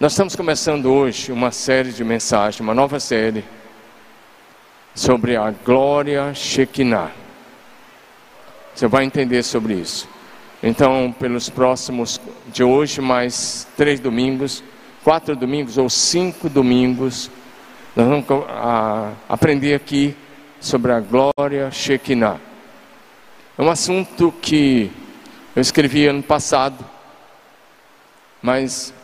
Nós estamos começando hoje uma série de mensagens, uma nova série sobre a glória Shekinah. Você vai entender sobre isso. Então, pelos próximos de hoje, mais três domingos, quatro domingos ou cinco domingos, nós vamos a, aprender aqui sobre a glória Shekinah. É um assunto que eu escrevi ano passado, mas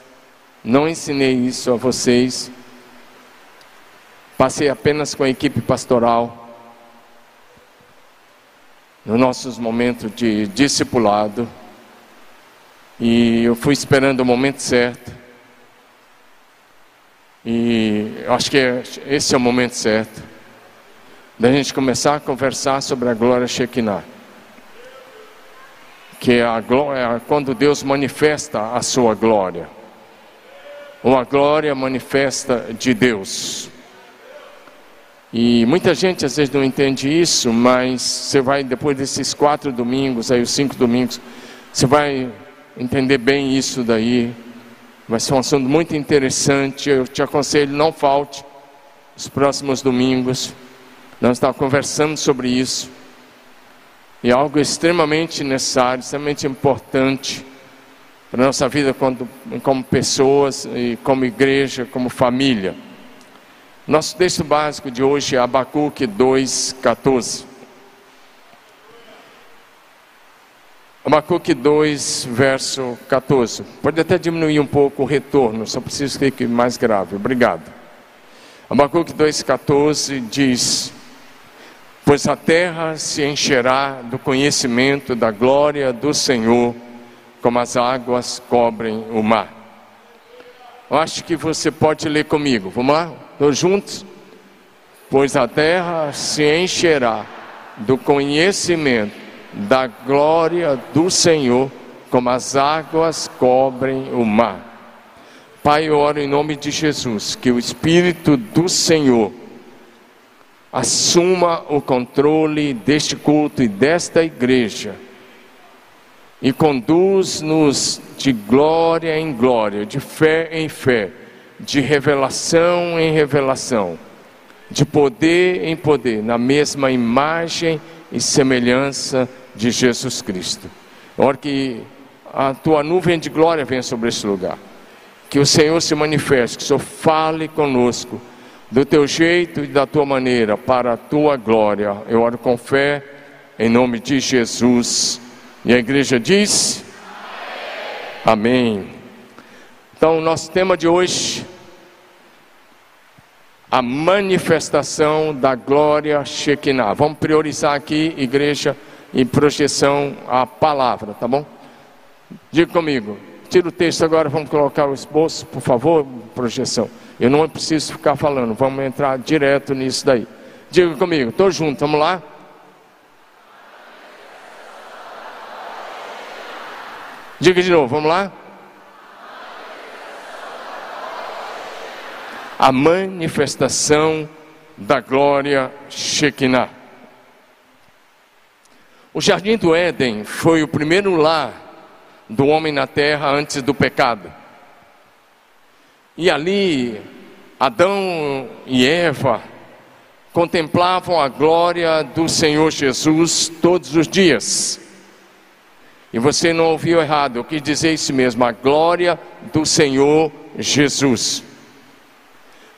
não ensinei isso a vocês. Passei apenas com a equipe pastoral nos nossos momentos de discipulado. E eu fui esperando o momento certo. E eu acho que esse é o momento certo da gente começar a conversar sobre a glória Shekinah. Que é a glória, quando Deus manifesta a sua glória. Uma glória manifesta de Deus. E muita gente às vezes não entende isso, mas você vai, depois desses quatro domingos, aí os cinco domingos, você vai entender bem isso daí. Vai ser um assunto muito interessante. Eu te aconselho, não falte os próximos domingos. Nós estamos conversando sobre isso. E é algo extremamente necessário, extremamente importante para nossa vida como, como pessoas e como igreja, como família. Nosso texto básico de hoje é Abacuque 2,14. Abacuque 2, verso 14. Pode até diminuir um pouco o retorno, só preciso que fique mais grave. Obrigado. Abacuque 2,14 diz: Pois a terra se encherá do conhecimento da glória do Senhor, como as águas cobrem o mar. Eu acho que você pode ler comigo. Vamos lá? Todos juntos? Pois a terra se encherá do conhecimento da glória do Senhor, como as águas cobrem o mar. Pai, eu oro em nome de Jesus, que o Espírito do Senhor assuma o controle deste culto e desta igreja e conduz-nos de glória em glória, de fé em fé de revelação em revelação, de poder em poder, na mesma imagem e semelhança de Jesus Cristo. Ora que a tua nuvem de glória venha sobre este lugar. Que o Senhor se manifeste, que o Senhor fale conosco do teu jeito e da tua maneira, para a tua glória. Eu oro com fé, em nome de Jesus. E a igreja diz: Amém. Amém. Então, o nosso tema de hoje, a manifestação da glória Shekinah. Vamos priorizar aqui, igreja, em projeção a palavra, tá bom? Diga comigo. Tira o texto agora, vamos colocar o esboço, por favor, projeção. Eu não preciso ficar falando, vamos entrar direto nisso daí. Diga comigo, estou junto, vamos lá? Diga de novo, vamos lá? a manifestação da glória Shekinah. O jardim do Éden foi o primeiro lar do homem na terra antes do pecado. E ali, Adão e Eva contemplavam a glória do Senhor Jesus todos os dias. E você não ouviu errado, eu quis dizer isso mesmo, a glória do Senhor Jesus.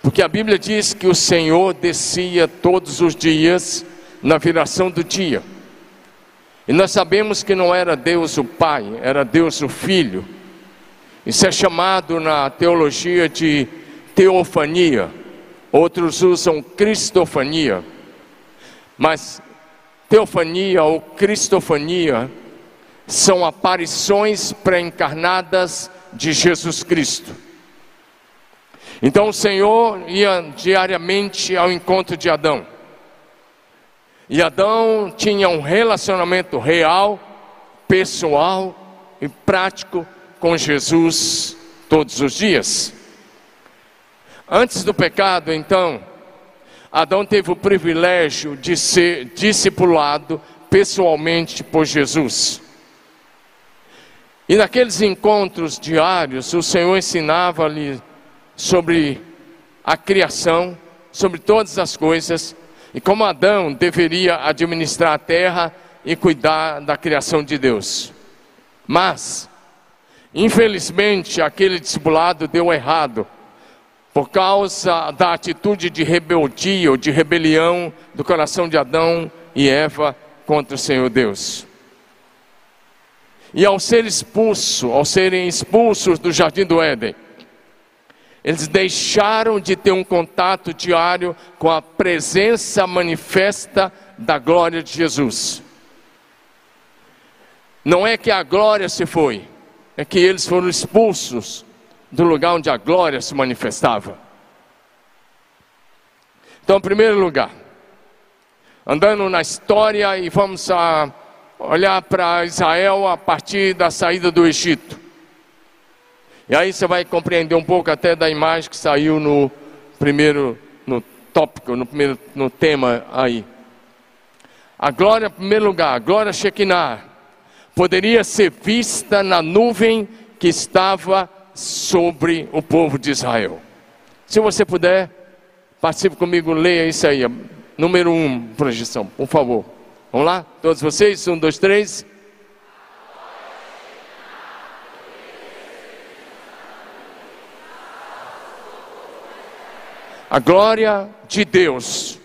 Porque a Bíblia diz que o Senhor descia todos os dias na viração do dia. E nós sabemos que não era Deus o Pai, era Deus o Filho. Isso é chamado na teologia de teofania. Outros usam cristofania. Mas teofania ou cristofania são aparições pré-encarnadas de Jesus Cristo. Então o Senhor ia diariamente ao encontro de Adão. E Adão tinha um relacionamento real, pessoal e prático com Jesus todos os dias. Antes do pecado, então, Adão teve o privilégio de ser discipulado pessoalmente por Jesus. E naqueles encontros diários, o Senhor ensinava-lhe sobre a criação, sobre todas as coisas, e como Adão deveria administrar a terra e cuidar da criação de Deus. Mas, infelizmente, aquele discipulado deu errado por causa da atitude de rebeldia ou de rebelião do coração de Adão e Eva contra o Senhor Deus. E ao ser expulso, ao serem expulsos do jardim do Éden, eles deixaram de ter um contato diário com a presença manifesta da glória de Jesus. Não é que a glória se foi, é que eles foram expulsos do lugar onde a glória se manifestava. Então, em primeiro lugar, andando na história e vamos a olhar para Israel a partir da saída do Egito. E aí você vai compreender um pouco até da imagem que saiu no primeiro no tópico, no primeiro no tema aí. A glória, em primeiro lugar, a glória Shekinah, poderia ser vista na nuvem que estava sobre o povo de Israel. Se você puder, participe comigo, leia isso aí. Número um, projeção, por favor. Vamos lá? Todos vocês? Um, dois, três. A glória de Deus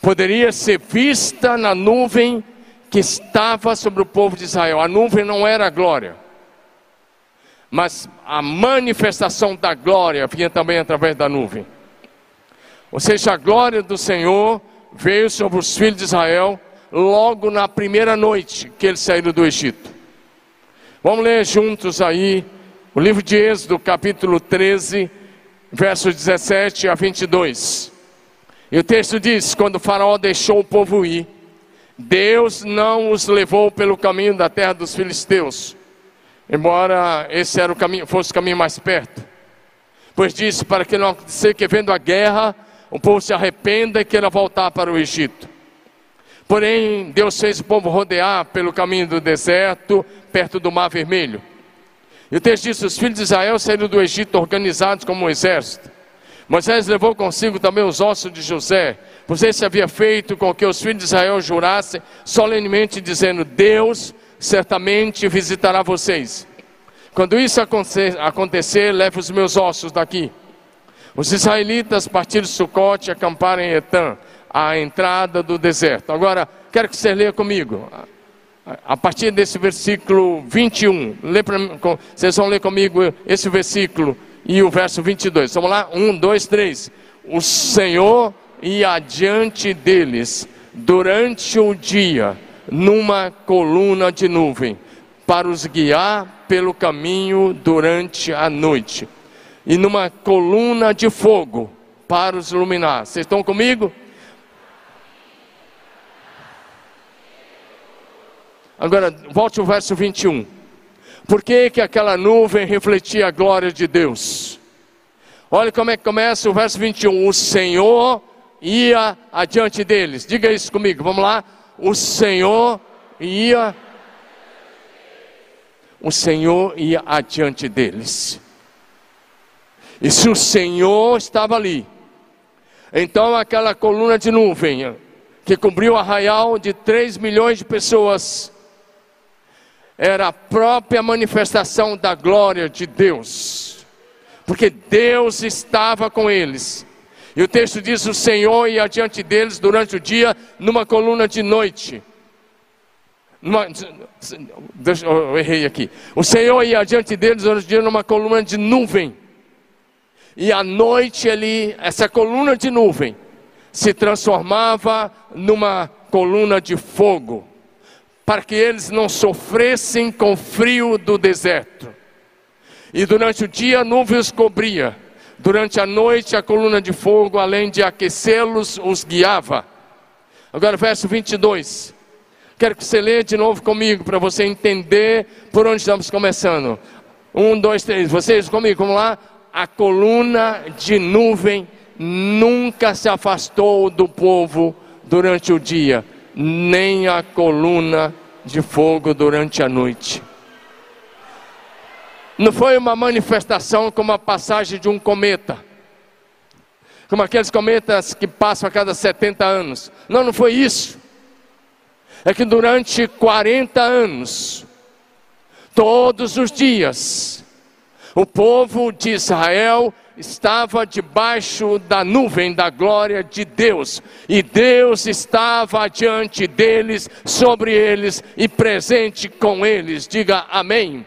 poderia ser vista na nuvem que estava sobre o povo de Israel. A nuvem não era a glória mas a manifestação da glória vinha também através da nuvem. Ou seja, a glória do Senhor veio sobre os filhos de Israel logo na primeira noite que eles saíram do Egito. Vamos ler juntos aí o livro de Êxodo, capítulo 13, versos 17 a 22. E o texto diz: Quando o Faraó deixou o povo ir, Deus não os levou pelo caminho da terra dos filisteus embora esse era o caminho, fosse o caminho mais perto. Pois disse para que não acontecer que vendo a guerra, o povo se arrependa e queira voltar para o Egito. Porém, Deus fez o povo rodear pelo caminho do deserto, perto do Mar Vermelho. E o texto diz: os filhos de Israel saíram do Egito organizados como um exército. Moisés levou consigo também os ossos de José, pois esse havia feito com que os filhos de Israel jurassem solenemente, dizendo: Deus certamente visitará vocês. Quando isso acontecer, leve os meus ossos daqui. Os israelitas partiram de Sucote e acamparam em Etam, à entrada do deserto. Agora, quero que você leia comigo. A partir desse versículo 21, lê pra, vocês vão ler comigo esse versículo e o verso 22. Vamos lá? Um, dois, três. O Senhor ia adiante deles durante o dia numa coluna de nuvem, para os guiar pelo caminho durante a noite, e numa coluna de fogo para os iluminar. Vocês estão comigo? Agora, volte ao verso 21. Por que, que aquela nuvem refletia a glória de Deus? Olha como é que começa o verso 21. O Senhor ia adiante deles. Diga isso comigo, vamos lá o Senhor ia o Senhor ia adiante deles. E se o Senhor estava ali, então aquela coluna de nuvem que cobriu o arraial de 3 milhões de pessoas era a própria manifestação da glória de Deus. Porque Deus estava com eles. E o texto diz: O Senhor ia adiante deles durante o dia numa coluna de noite. Numa, deixa, eu errei aqui. O Senhor ia adiante deles durante o dia numa coluna de nuvem. E à noite ali, essa coluna de nuvem se transformava numa coluna de fogo, para que eles não sofressem com o frio do deserto. E durante o dia a nuvem os cobria Durante a noite, a coluna de fogo, além de aquecê-los, os guiava. Agora, verso 22. Quero que você leia de novo comigo, para você entender por onde estamos começando. Um, dois, três. Vocês comigo, vamos lá? A coluna de nuvem nunca se afastou do povo durante o dia, nem a coluna de fogo durante a noite. Não foi uma manifestação como a passagem de um cometa. Como aqueles cometas que passam a cada 70 anos. Não, não foi isso. É que durante 40 anos, todos os dias, o povo de Israel estava debaixo da nuvem da glória de Deus, e Deus estava diante deles, sobre eles e presente com eles. Diga amém.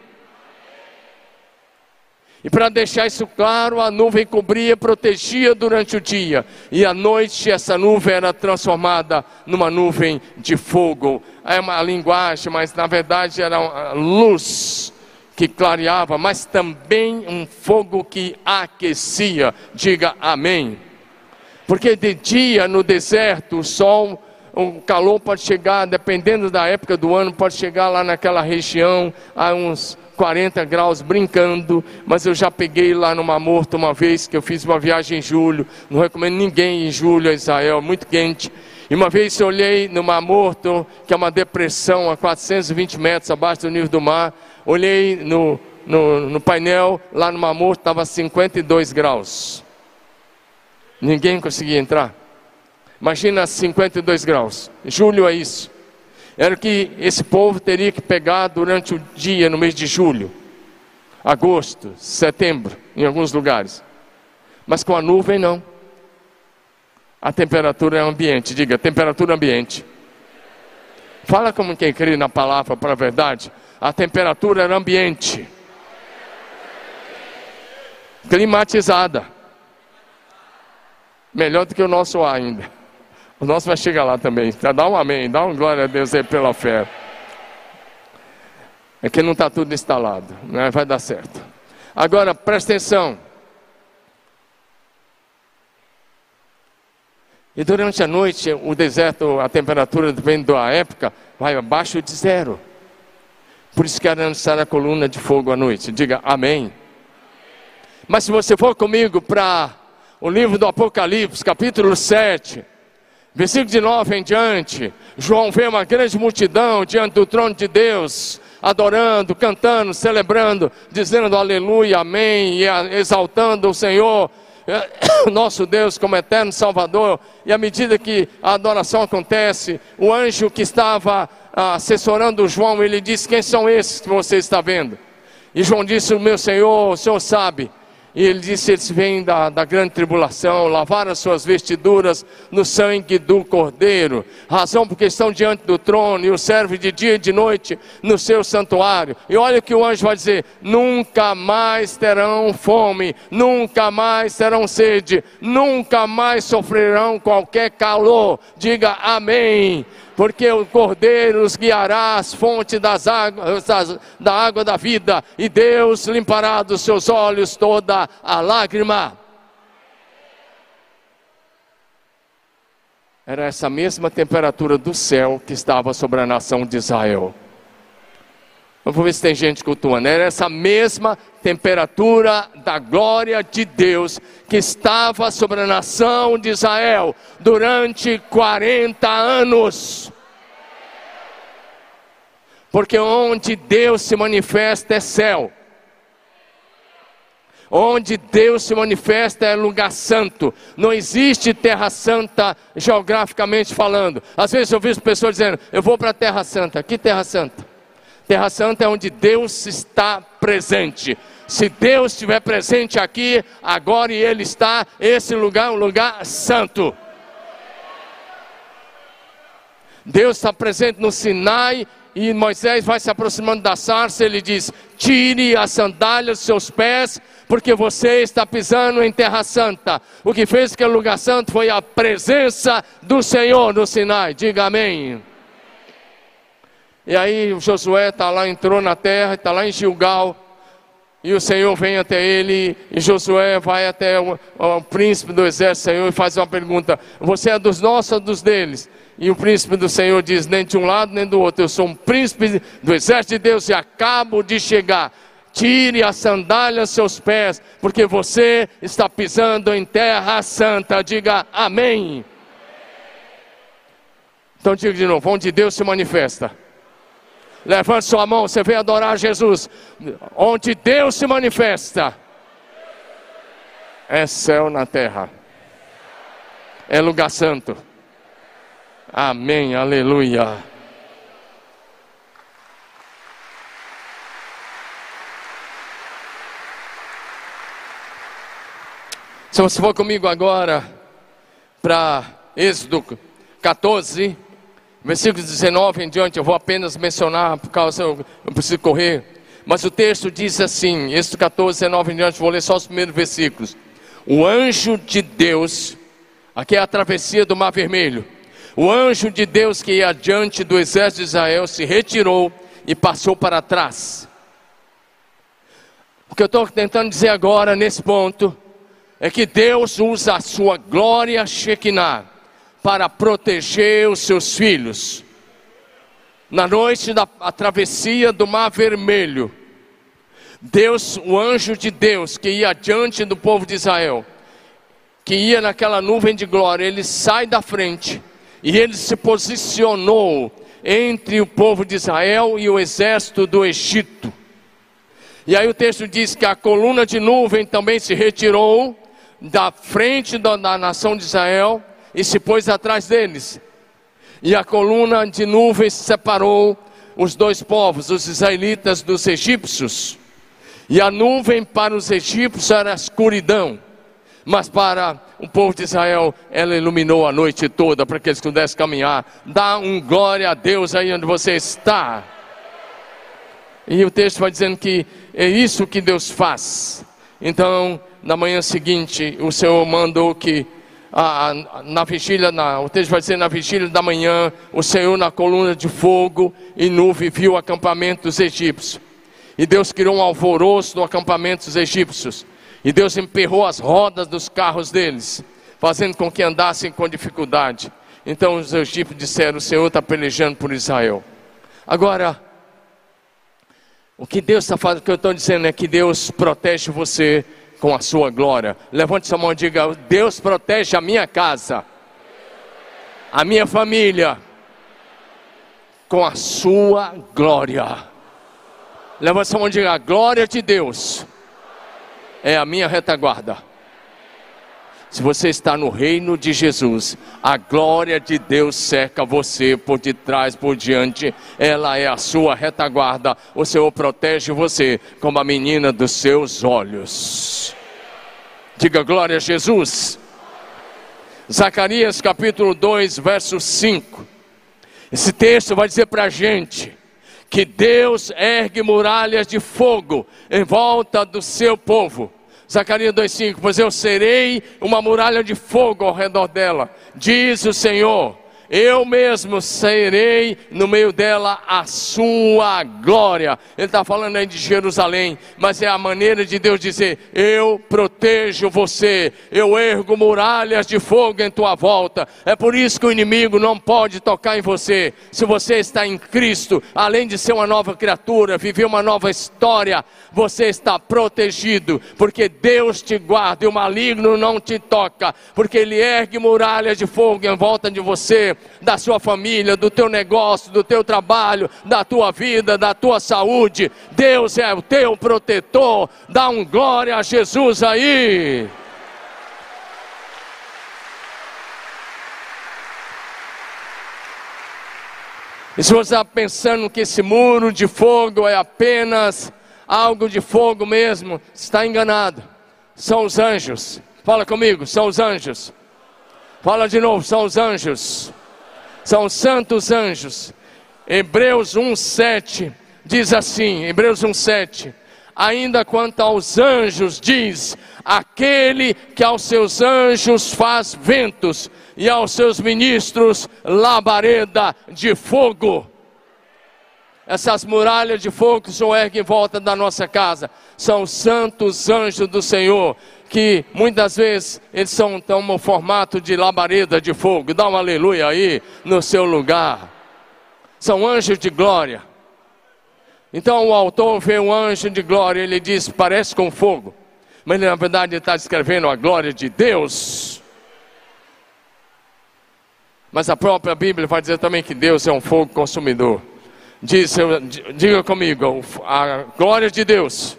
E para deixar isso claro, a nuvem cobria, protegia durante o dia, e à noite essa nuvem era transformada numa nuvem de fogo. É uma linguagem, mas na verdade era luz que clareava, mas também um fogo que aquecia. Diga amém. Porque de dia no deserto, o sol, o calor pode chegar, dependendo da época do ano, pode chegar lá naquela região a uns 40 graus brincando, mas eu já peguei lá no Mar Morto uma vez que eu fiz uma viagem em julho. Não recomendo ninguém em julho a Israel, muito quente. E uma vez eu olhei no Mar Morto, que é uma depressão a 420 metros abaixo do nível do mar, olhei no, no, no painel, lá no Mamor estava 52 graus. Ninguém conseguia entrar. Imagina 52 graus. Julho é isso. Era o que esse povo teria que pegar durante o dia no mês de julho, agosto, setembro, em alguns lugares. Mas com a nuvem não. A temperatura é ambiente. Diga, temperatura ambiente. Fala como quem crê na palavra para a verdade a temperatura era ambiente. Climatizada. Melhor do que o nosso ar ainda. O nosso vai chegar lá também. Dá um amém, dá um glória a Deus aí pela fé. É que não está tudo instalado, né? vai dar certo. Agora, presta atenção. E durante a noite, o deserto, a temperatura, dependendo da época, vai abaixo de zero. Por isso que era necessária a coluna de fogo à noite. Diga amém. Mas se você for comigo para o livro do Apocalipse, capítulo 7, versículo de 9 em diante, João vê uma grande multidão diante do trono de Deus, adorando, cantando, celebrando, dizendo aleluia, amém, e exaltando o Senhor, nosso Deus como eterno Salvador. E à medida que a adoração acontece, o anjo que estava assessorando João, ele disse: Quem são esses que você está vendo? E João disse: O meu Senhor, o Senhor sabe. E ele disse: Eles vêm da, da grande tribulação, lavaram as suas vestiduras no sangue do Cordeiro, razão porque estão diante do trono e o serve de dia e de noite no seu santuário. E olha o que o anjo vai dizer: Nunca mais terão fome, nunca mais terão sede, nunca mais sofrerão qualquer calor. Diga amém porque o Cordeiro os guiará às fontes das águas, das, da água da vida, e Deus limpará dos seus olhos toda a lágrima. Era essa mesma temperatura do céu que estava sobre a nação de Israel. Vamos ver se tem gente cultuando. Era essa mesma temperatura da glória de Deus que estava sobre a nação de Israel durante 40 anos. Porque onde Deus se manifesta é céu. Onde Deus se manifesta é lugar santo. Não existe terra santa geograficamente falando. Às vezes eu vejo pessoas dizendo: Eu vou para a terra santa. Que terra santa? Terra santa é onde Deus está presente. Se Deus estiver presente aqui, agora e Ele está, esse lugar é um lugar santo. Deus está presente no Sinai e Moisés vai se aproximando da sarça, ele diz: Tire as sandálias dos seus pés, porque você está pisando em terra santa. O que fez aquele lugar santo foi a presença do Senhor no Sinai. Diga amém. E aí Josué está lá, entrou na terra, está lá em Gilgal. E o Senhor vem até ele, e Josué vai até o, o príncipe do exército Senhor e faz uma pergunta: Você é dos nossos ou dos deles? E o príncipe do Senhor diz: Nem de um lado nem do outro, eu sou um príncipe do exército de Deus e acabo de chegar. Tire a sandália dos seus pés, porque você está pisando em terra santa. Diga amém. Então diga de novo: onde Deus se manifesta Levante sua mão, você vem adorar Jesus. Onde Deus se manifesta, é céu na terra, é lugar santo. Amém, aleluia. Se você for comigo agora para Êxodo 14, versículo 19 em diante, eu vou apenas mencionar, por causa eu, eu preciso correr. Mas o texto diz assim, Êxodo 14, 19 em diante, vou ler só os primeiros versículos. O anjo de Deus, aqui é a travessia do Mar Vermelho. O anjo de Deus que ia adiante do exército de Israel se retirou e passou para trás. O que eu estou tentando dizer agora, nesse ponto, é que Deus usa a sua glória Shekinah para proteger os seus filhos. Na noite da travessia do Mar Vermelho, Deus, o anjo de Deus que ia diante do povo de Israel, que ia naquela nuvem de glória, ele sai da frente e ele se posicionou entre o povo de Israel e o exército do Egito. E aí o texto diz que a coluna de nuvem também se retirou da frente da, da nação de Israel e se pôs atrás deles. E a coluna de nuvens separou os dois povos, os israelitas dos egípcios. E a nuvem para os egípcios era escuridão, mas para o povo de Israel ela iluminou a noite toda para que eles pudessem caminhar. Dá um glória a Deus aí onde você está. E o texto vai dizendo que é isso que Deus faz. Então, na manhã seguinte, o Senhor mandou que na vigília, na, o texto vai dizer na vigília da manhã, o Senhor na coluna de fogo e nuvem viu o acampamento dos egípcios. E Deus criou um alvoroço no acampamento dos egípcios. E Deus emperrou as rodas dos carros deles, fazendo com que andassem com dificuldade. Então os egípcios disseram: O Senhor está pelejando por Israel. Agora, o que Deus está fazendo, o que eu estou dizendo é que Deus protege você com a sua glória. Levante sua mão e diga: Deus protege a minha casa, a minha família, com a sua glória. Levante sua mão e diga: a glória de Deus é a minha retaguarda. Se você está no reino de Jesus, a glória de Deus cerca você por detrás, por diante, ela é a sua retaguarda. O Senhor protege você como a menina dos seus olhos. Diga glória a Jesus. Zacarias capítulo 2, verso 5. Esse texto vai dizer para a gente que Deus ergue muralhas de fogo em volta do seu povo Zacarias 2,5: Pois eu serei uma muralha de fogo ao redor dela, diz o Senhor eu mesmo serei no meio dela a sua glória. Ele está falando aí de Jerusalém, mas é a maneira de Deus dizer: Eu protejo você, eu ergo muralhas de fogo em tua volta. É por isso que o inimigo não pode tocar em você. Se você está em Cristo, além de ser uma nova criatura, viver uma nova história, você está protegido, porque Deus te guarda e o maligno não te toca, porque ele ergue muralhas de fogo em volta de você da sua família, do teu negócio, do teu trabalho, da tua vida, da tua saúde. Deus é o teu protetor. Dá um glória a Jesus aí. E se você está pensando que esse muro de fogo é apenas algo de fogo mesmo, está enganado. São os anjos. Fala comigo, são os anjos. Fala de novo, são os anjos são santos anjos. Hebreus 1:7 diz assim, Hebreus 1:7, ainda quanto aos anjos diz: aquele que aos seus anjos faz ventos e aos seus ministros labareda de fogo. Essas muralhas de fogo que o Senhor ergue em volta da nossa casa são os santos anjos do Senhor que muitas vezes eles são tão no formato de labareda de fogo. Dá um aleluia aí no seu lugar. São anjos de glória. Então o autor vê um anjo de glória, ele diz, parece com fogo. Mas na verdade ele está descrevendo a glória de Deus. Mas a própria Bíblia vai dizer também que Deus é um fogo consumidor. Diz, diga comigo, a glória de Deus.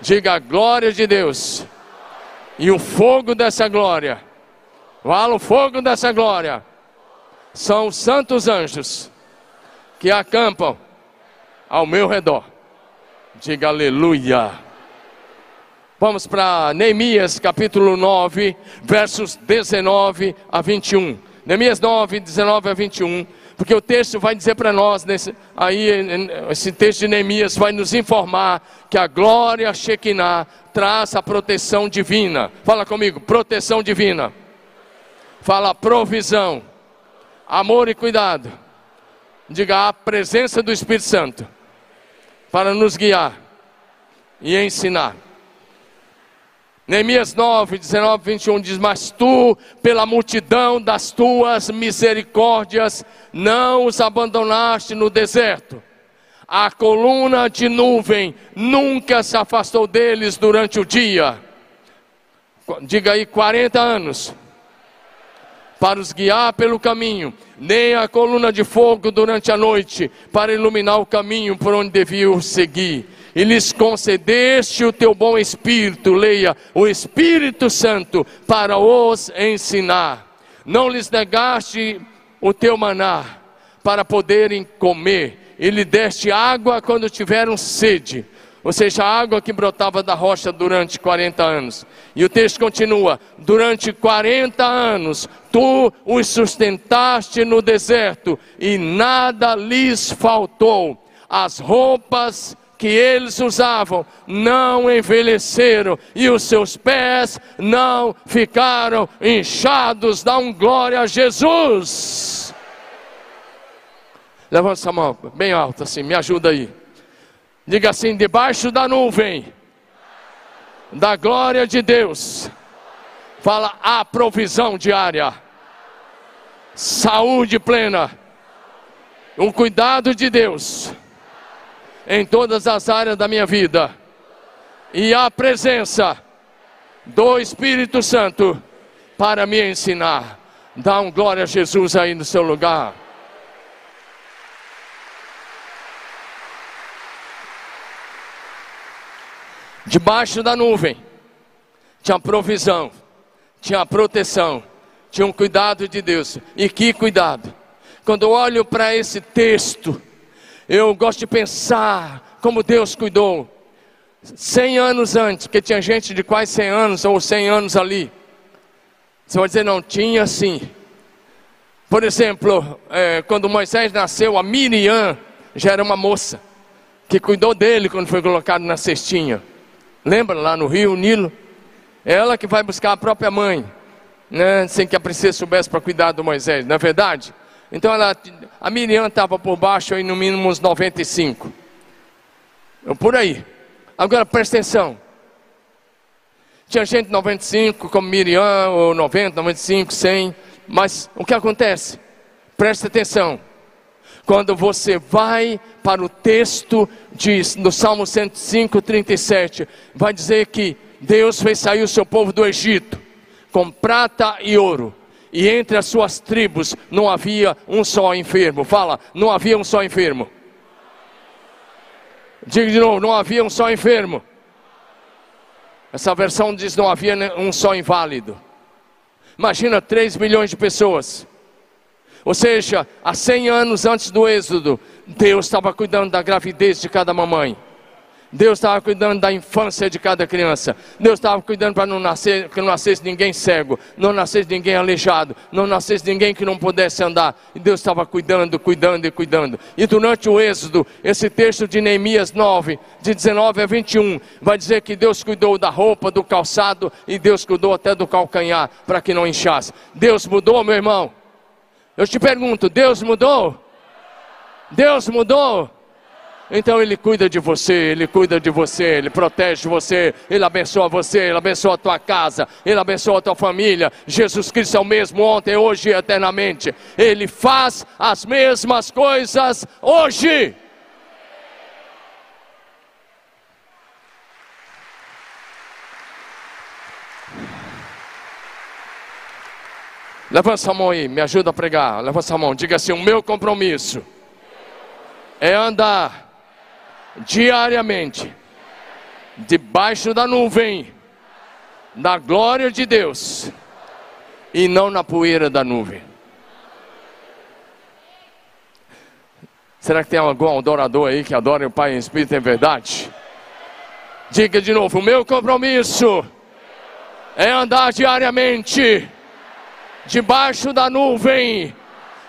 Diga a glória de Deus. E o fogo dessa glória. Fala o fogo dessa glória. São os santos anjos que acampam ao meu redor. Diga aleluia. Vamos para Neemias capítulo 9, versos 19 a 21. Neemias 9, 19 a 21. Porque o texto vai dizer para nós, nesse, aí, esse texto de Neemias vai nos informar que a glória Shekinah traz a proteção divina. Fala comigo, proteção divina. Fala provisão, amor e cuidado. Diga a presença do Espírito Santo para nos guiar e ensinar. Neemias 9, 19, 21 diz: Mas tu, pela multidão das tuas misericórdias, não os abandonaste no deserto. A coluna de nuvem nunca se afastou deles durante o dia. Diga aí, 40 anos. Para os guiar pelo caminho, nem a coluna de fogo durante a noite, para iluminar o caminho por onde deviam seguir e lhes concedeste o teu bom Espírito, leia, o Espírito Santo, para os ensinar. Não lhes negaste o teu maná, para poderem comer, e lhe deste água quando tiveram sede, ou seja, a água que brotava da rocha durante 40 anos. E o texto continua: durante 40 anos tu os sustentaste no deserto, e nada lhes faltou. As roupas que eles usavam não envelheceram e os seus pés não ficaram inchados. Dá um glória a Jesus. Levanta essa mão bem alta assim, me ajuda aí. Diga assim: debaixo da nuvem da glória de Deus, fala a provisão diária, saúde plena, o cuidado de Deus em todas as áreas da minha vida. E a presença do Espírito Santo para me ensinar. Dá um glória a Jesus aí no seu lugar. Debaixo da nuvem tinha provisão, tinha proteção, tinha um cuidado de Deus. E que cuidado! Quando eu olho para esse texto, eu gosto de pensar como Deus cuidou. Cem anos antes, que tinha gente de quase cem anos ou cem anos ali. Você vai dizer, não, tinha sim. Por exemplo, é, quando Moisés nasceu, a Miriam já era uma moça que cuidou dele quando foi colocado na cestinha. Lembra lá no rio Nilo? Ela que vai buscar a própria mãe, né, sem que a princesa soubesse para cuidar do Moisés, não é verdade? Então ela, a Miriam estava por baixo aí no mínimo uns 95. Por aí. Agora presta atenção. Tinha gente 95 como Miriam, ou 90, 95, 100. Mas o que acontece? Presta atenção. Quando você vai para o texto de, no Salmo 105, 37, vai dizer que Deus fez sair o seu povo do Egito com prata e ouro e entre as suas tribos não havia um só enfermo. Fala, não havia um só enfermo. Diga de novo, não havia um só enfermo. Essa versão diz não havia um só inválido. Imagina 3 milhões de pessoas. Ou seja, há 100 anos antes do Êxodo, Deus estava cuidando da gravidez de cada mamãe. Deus estava cuidando da infância de cada criança. Deus estava cuidando para não nascer, que não nascesse ninguém cego, não nascesse ninguém aleijado, não nascesse ninguém que não pudesse andar. E Deus estava cuidando, cuidando e cuidando. E durante o Êxodo, esse texto de Neemias 9, de 19 a 21, vai dizer que Deus cuidou da roupa, do calçado e Deus cuidou até do calcanhar para que não inchasse. Deus mudou, meu irmão. Eu te pergunto, Deus mudou? Deus mudou? Então Ele cuida de você, Ele cuida de você, Ele protege você, Ele abençoa você, Ele abençoa a tua casa, Ele abençoa a tua família. Jesus Cristo é o mesmo ontem, hoje e eternamente. Ele faz as mesmas coisas hoje. Levanta a mão aí, me ajuda a pregar. Levanta a mão, diga assim: o meu compromisso é andar diariamente debaixo da nuvem da glória de Deus e não na poeira da nuvem. Será que tem algum adorador aí que adora o Pai em Espírito em verdade? Diga de novo: o meu compromisso é andar diariamente debaixo da nuvem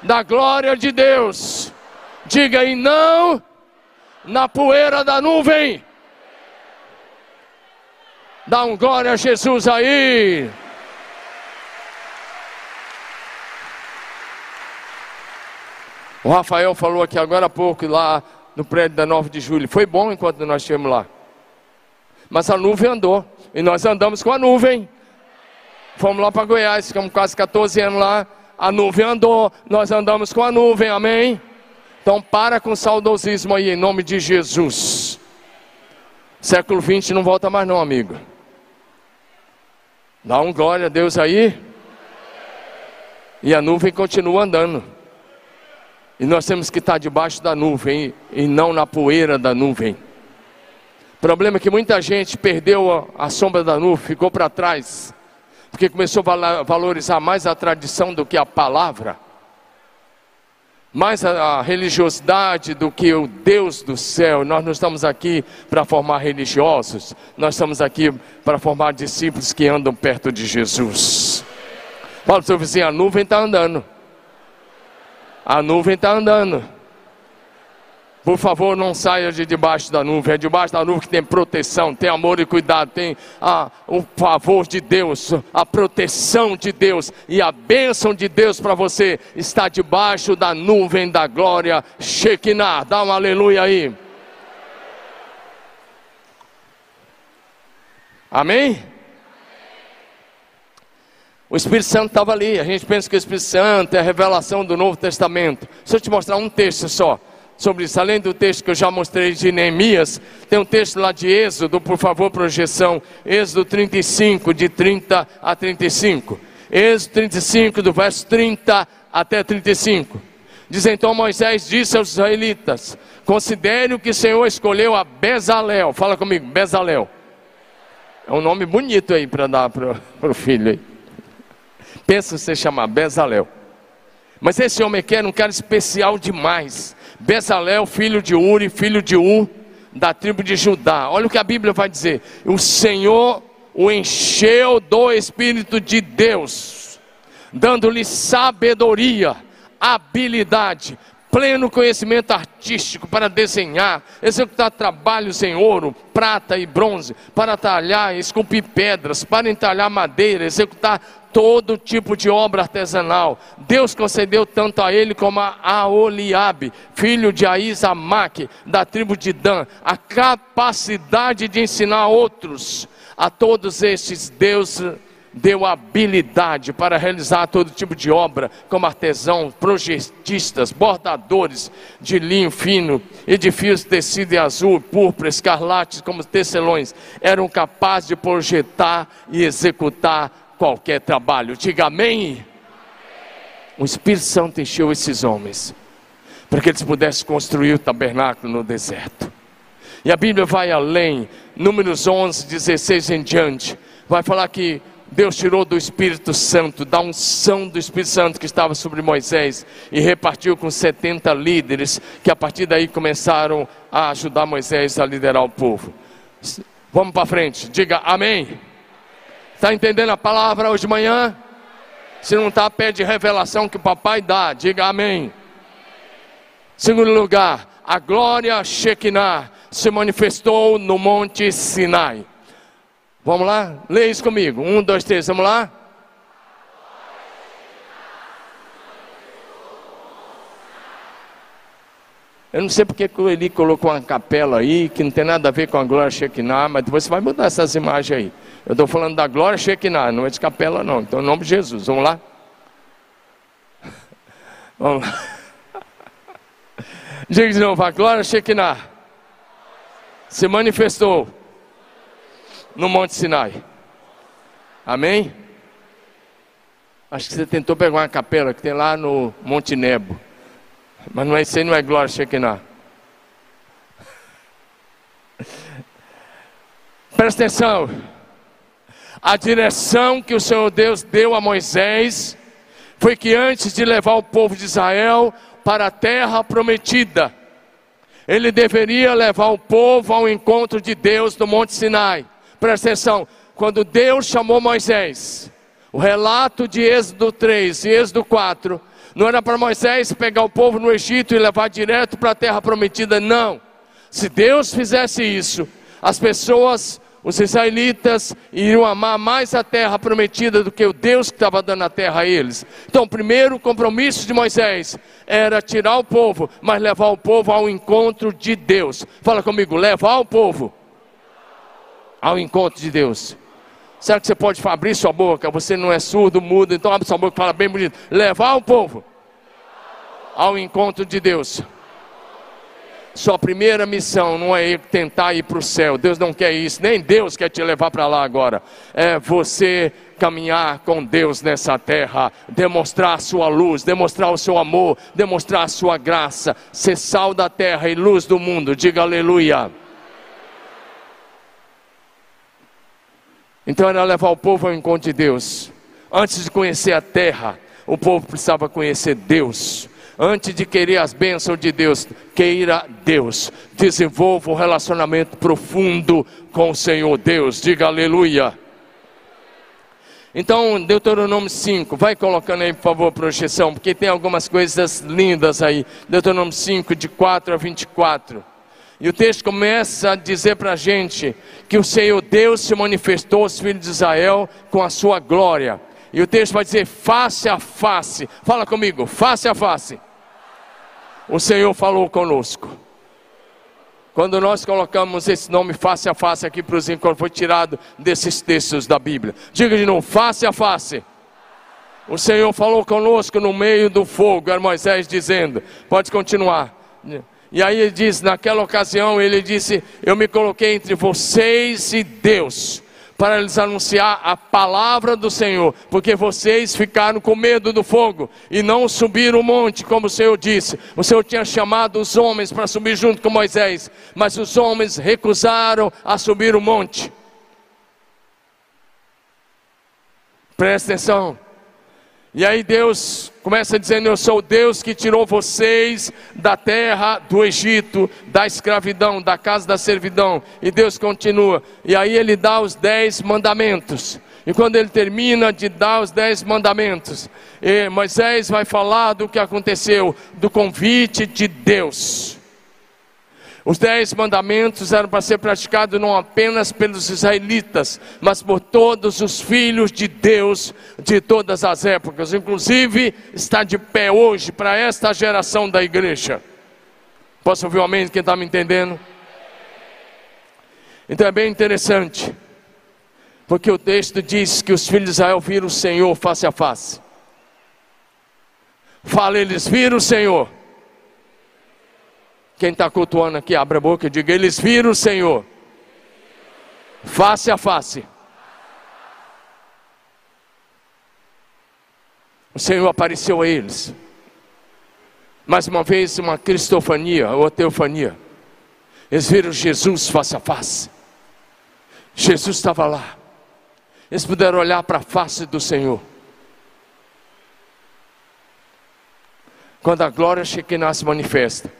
da glória de Deus. Diga e não na poeira da nuvem. Dá um glória a Jesus aí. O Rafael falou aqui agora há pouco, lá no prédio da 9 de julho. Foi bom enquanto nós estivemos lá. Mas a nuvem andou. E nós andamos com a nuvem. Fomos lá para Goiás, ficamos quase 14 anos lá. A nuvem andou, nós andamos com a nuvem, amém? Então para com o saudosismo aí, em nome de Jesus. Século 20 não volta mais não, amigo. Dá um glória a Deus aí. E a nuvem continua andando. E nós temos que estar debaixo da nuvem e não na poeira da nuvem. O problema é que muita gente perdeu a, a sombra da nuvem, ficou para trás, porque começou a valorizar mais a tradição do que a palavra, mais a, religiosidade do que o Deus do céu. Nós não estamos aqui para formar religiosos, nós estamos aqui para formar discípulos que andam perto de Jesus. Fala para o seu vizinho: a nuvem está andando. A nuvem está andando. Por favor, não saia de debaixo da nuvem. É debaixo da nuvem que tem proteção, tem amor e cuidado, tem ah, o favor de Deus, a proteção de Deus e a bênção de Deus para você. Está debaixo da nuvem da glória Shekinah. Dá um aleluia aí. Amém? O Espírito Santo estava ali. A gente pensa que o Espírito Santo é a revelação do Novo Testamento. Deixa eu te mostrar um texto só sobre isso. Além do texto que eu já mostrei de Neemias, tem um texto lá de Êxodo, por favor, projeção. Êxodo 35, de 30 a 35. Êxodo 35, do verso 30 até 35. Diz então Moisés disse aos israelitas: Considere o que o Senhor escolheu a Bezalel. Fala comigo, Bezalel. É um nome bonito aí para dar para o filho. Pensa você chamar Bezalel. Mas esse homem aqui era um cara especial demais. Bezalel, filho de Uri, filho de U, da tribo de Judá. Olha o que a Bíblia vai dizer. O Senhor o encheu do Espírito de Deus, dando-lhe sabedoria, habilidade, pleno conhecimento artístico para desenhar, executar trabalhos em ouro, prata e bronze, para talhar esculpir pedras, para entalhar madeira, executar todo tipo de obra artesanal. Deus concedeu tanto a ele como a Oliabe, filho de Aizamaque, da tribo de Dan, a capacidade de ensinar outros. A todos estes Deus deu habilidade para realizar todo tipo de obra, como artesãos, projetistas, bordadores de linho fino e de tecido azul, púrpura, escarlate, como tecelões, eram capazes de projetar e executar qualquer trabalho. Diga amém. O Espírito Santo encheu esses homens para que eles pudessem construir o tabernáculo no deserto. E a Bíblia vai além, Números 11, 16 em diante, vai falar que Deus tirou do Espírito Santo, da unção do Espírito Santo que estava sobre Moisés e repartiu com 70 líderes que a partir daí começaram a ajudar Moisés a liderar o povo. Vamos para frente, diga amém. Está entendendo a palavra hoje de manhã? Se não está, pede revelação que o papai dá, diga amém. Segundo lugar, a glória Shekinah se manifestou no monte Sinai. Vamos lá? Leia isso comigo. Um, dois, três, vamos lá? Eu não sei porque ele colocou uma capela aí que não tem nada a ver com a glória Shekinah, mas você vai mudar essas imagens aí. Eu estou falando da glória Shekinah, não é de capela não. Então, em nome de Jesus, vamos lá? Vamos lá. Diga de novo, a glória Shekinah se manifestou no Monte Sinai. Amém? Acho que você tentou pegar uma capela que tem lá no Monte Nebo. Mas não é isso aí, não é glória Shekinah. Presta atenção. A direção que o Senhor Deus deu a Moisés foi que antes de levar o povo de Israel para a terra prometida, ele deveria levar o povo ao encontro de Deus no Monte Sinai. Presta atenção, quando Deus chamou Moisés, o relato de Êxodo 3 e Êxodo 4, não era para Moisés pegar o povo no Egito e levar direto para a terra prometida, não. Se Deus fizesse isso, as pessoas, os israelitas, iriam amar mais a terra prometida do que o Deus que estava dando a terra a eles. Então, o primeiro compromisso de Moisés era tirar o povo, mas levar o povo ao encontro de Deus. Fala comigo, levar o povo ao encontro de Deus. Será que você pode abrir sua boca? Você não é surdo, mudo, então abre sua boca e fala bem bonito. Levar o povo ao encontro de Deus. Sua primeira missão não é tentar ir para o céu. Deus não quer isso, nem Deus quer te levar para lá agora. É você caminhar com Deus nessa terra, demonstrar a sua luz, demonstrar o seu amor, demonstrar a sua graça, ser sal da terra e luz do mundo. Diga aleluia. Então era levar o povo ao encontro de Deus. Antes de conhecer a terra, o povo precisava conhecer Deus. Antes de querer as bênçãos de Deus, queira Deus. Desenvolva um relacionamento profundo com o Senhor Deus. Diga aleluia. Então, Deuteronômio 5, vai colocando aí, por favor, projeção, porque tem algumas coisas lindas aí. Deuteronômio 5, de 4 a 24. E o texto começa a dizer para a gente que o Senhor Deus se manifestou aos filhos de Israel com a sua glória. E o texto vai dizer face a face. Fala comigo, face a face. O Senhor falou conosco. Quando nós colocamos esse nome face a face aqui para os encontros, foi tirado desses textos da Bíblia. Diga de novo, face a face. O Senhor falou conosco no meio do fogo, era Moisés dizendo. Pode continuar. E aí ele diz: naquela ocasião, ele disse: Eu me coloquei entre vocês e Deus, para lhes anunciar a palavra do Senhor, porque vocês ficaram com medo do fogo e não subiram o monte, como o Senhor disse. O Senhor tinha chamado os homens para subir junto com Moisés, mas os homens recusaram a subir o monte. Presta atenção. E aí Deus começa dizendo: Eu sou o Deus que tirou vocês da terra do Egito, da escravidão, da casa da servidão. E Deus continua. E aí ele dá os dez mandamentos. E quando ele termina de dar os dez mandamentos, Moisés vai falar do que aconteceu, do convite de Deus. Os dez mandamentos eram para ser praticados não apenas pelos israelitas, mas por todos os filhos de Deus de todas as épocas. Inclusive, está de pé hoje para esta geração da igreja. Posso ouvir um amém? Quem está me entendendo? Então é bem interessante, porque o texto diz que os filhos de Israel viram o Senhor face a face. Fala, eles viram o Senhor quem está cultuando aqui, abre a boca e diga: Eles viram o Senhor, face a face. O Senhor apareceu a eles. Mais uma vez, uma cristofania ou teofania. Eles viram Jesus face a face. Jesus estava lá. Eles puderam olhar para a face do Senhor. Quando a glória Shekinah se manifesta,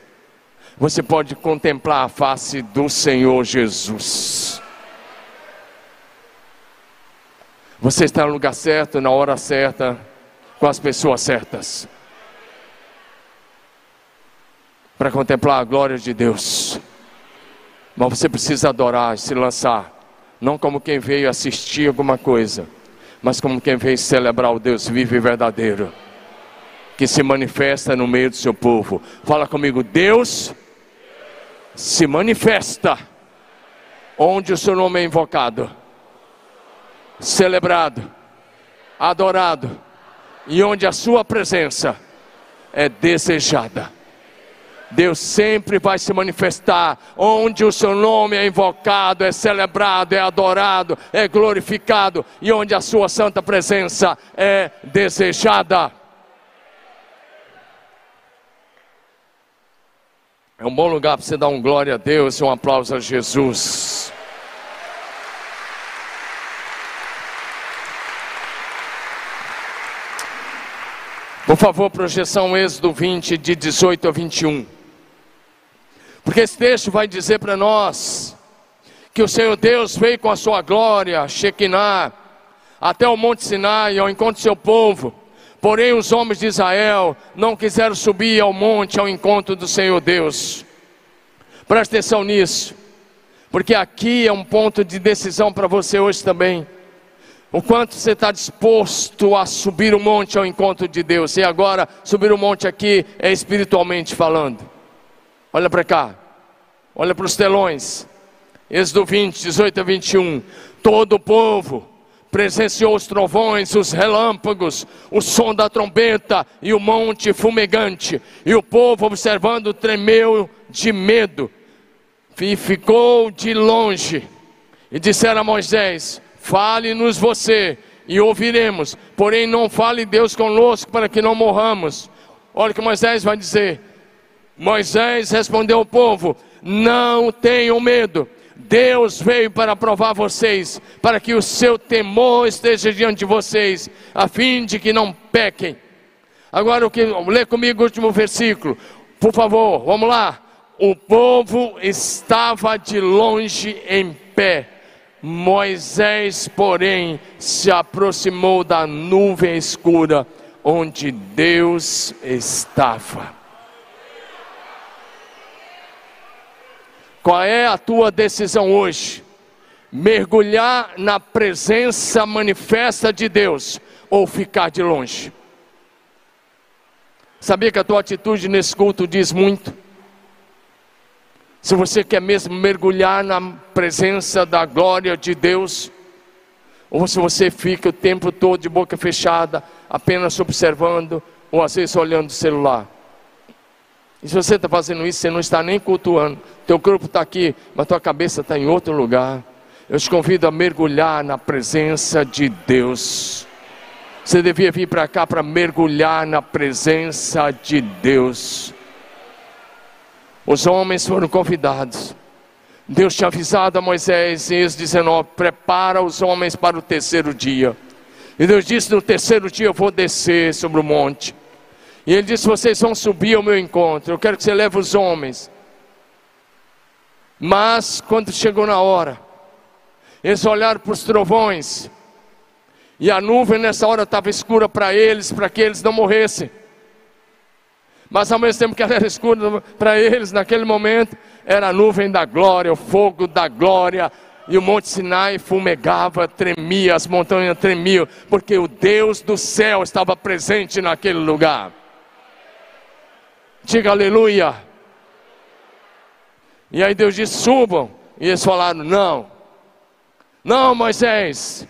você pode contemplar a face do Senhor Jesus. Você está no lugar certo, na hora certa, com as pessoas certas. Para contemplar a glória de Deus. Mas você precisa adorar, se lançar. Não como quem veio assistir alguma coisa, mas como quem veio celebrar o Deus vivo e verdadeiro. Que se manifesta no meio do seu povo. Fala comigo, Deus se manifesta onde o seu nome é invocado, celebrado, adorado e onde a sua presença é desejada. Deus sempre vai se manifestar onde o seu nome é invocado, é celebrado, é adorado, é glorificado e onde a sua santa presença é desejada. É um bom lugar para você dar um glória a Deus e um aplauso a Jesus. Por favor, projeção Êxodo 20, de 18 a 21. Porque esse texto vai dizer para nós que o Senhor Deus veio com a sua glória, Shekinah, até o Monte Sinai, ao encontro do seu povo. Porém, os homens de Israel não quiseram subir ao monte ao encontro do Senhor Deus. Preste atenção nisso, porque aqui é um ponto de decisão para você hoje também. O quanto você está disposto a subir o monte ao encontro de Deus. E agora, subir o monte aqui é espiritualmente falando. Olha para cá. Olha para os telões. Êxodo 20, 18 a 21. Todo o povo presenciou os trovões, os relâmpagos, o som da trombeta e o monte fumegante. E o povo, observando, tremeu de medo e ficou de longe. E disseram a Moisés: Fale-nos você e ouviremos, porém não fale Deus conosco para que não morramos. Olha o que Moisés vai dizer. Moisés respondeu ao povo: Não tenham medo. Deus veio para provar vocês, para que o seu temor esteja diante de vocês, a fim de que não pequem. Agora o que lê comigo o último versículo. Por favor, vamos lá. O povo estava de longe em pé Moisés, porém, se aproximou da nuvem escura onde Deus estava. Qual é a tua decisão hoje? Mergulhar na presença manifesta de Deus ou ficar de longe? Sabia que a tua atitude nesse culto diz muito? Se você quer mesmo mergulhar na presença da glória de Deus, ou se você fica o tempo todo de boca fechada, apenas observando, ou às vezes olhando o celular. E se você está fazendo isso, você não está nem cultuando. Teu corpo está aqui, mas tua cabeça está em outro lugar. Eu te convido a mergulhar na presença de Deus. Você devia vir para cá para mergulhar na presença de Deus. Os homens foram convidados. Deus tinha avisado a Moisés em Êxodo 19: prepara os homens para o terceiro dia. E Deus disse: no terceiro dia eu vou descer sobre o monte. E ele disse: vocês vão subir ao meu encontro. Eu quero que você leve os homens. Mas quando chegou na hora, eles olharam para os trovões. E a nuvem nessa hora estava escura para eles, para que eles não morressem mas ao mesmo tempo que ela era escura para eles, naquele momento, era a nuvem da glória, o fogo da glória, e o Monte Sinai fumegava, tremia, as montanhas tremiam, porque o Deus do céu estava presente naquele lugar. Diga aleluia. E aí Deus disse: subam. E eles falaram: não, não, Moisés,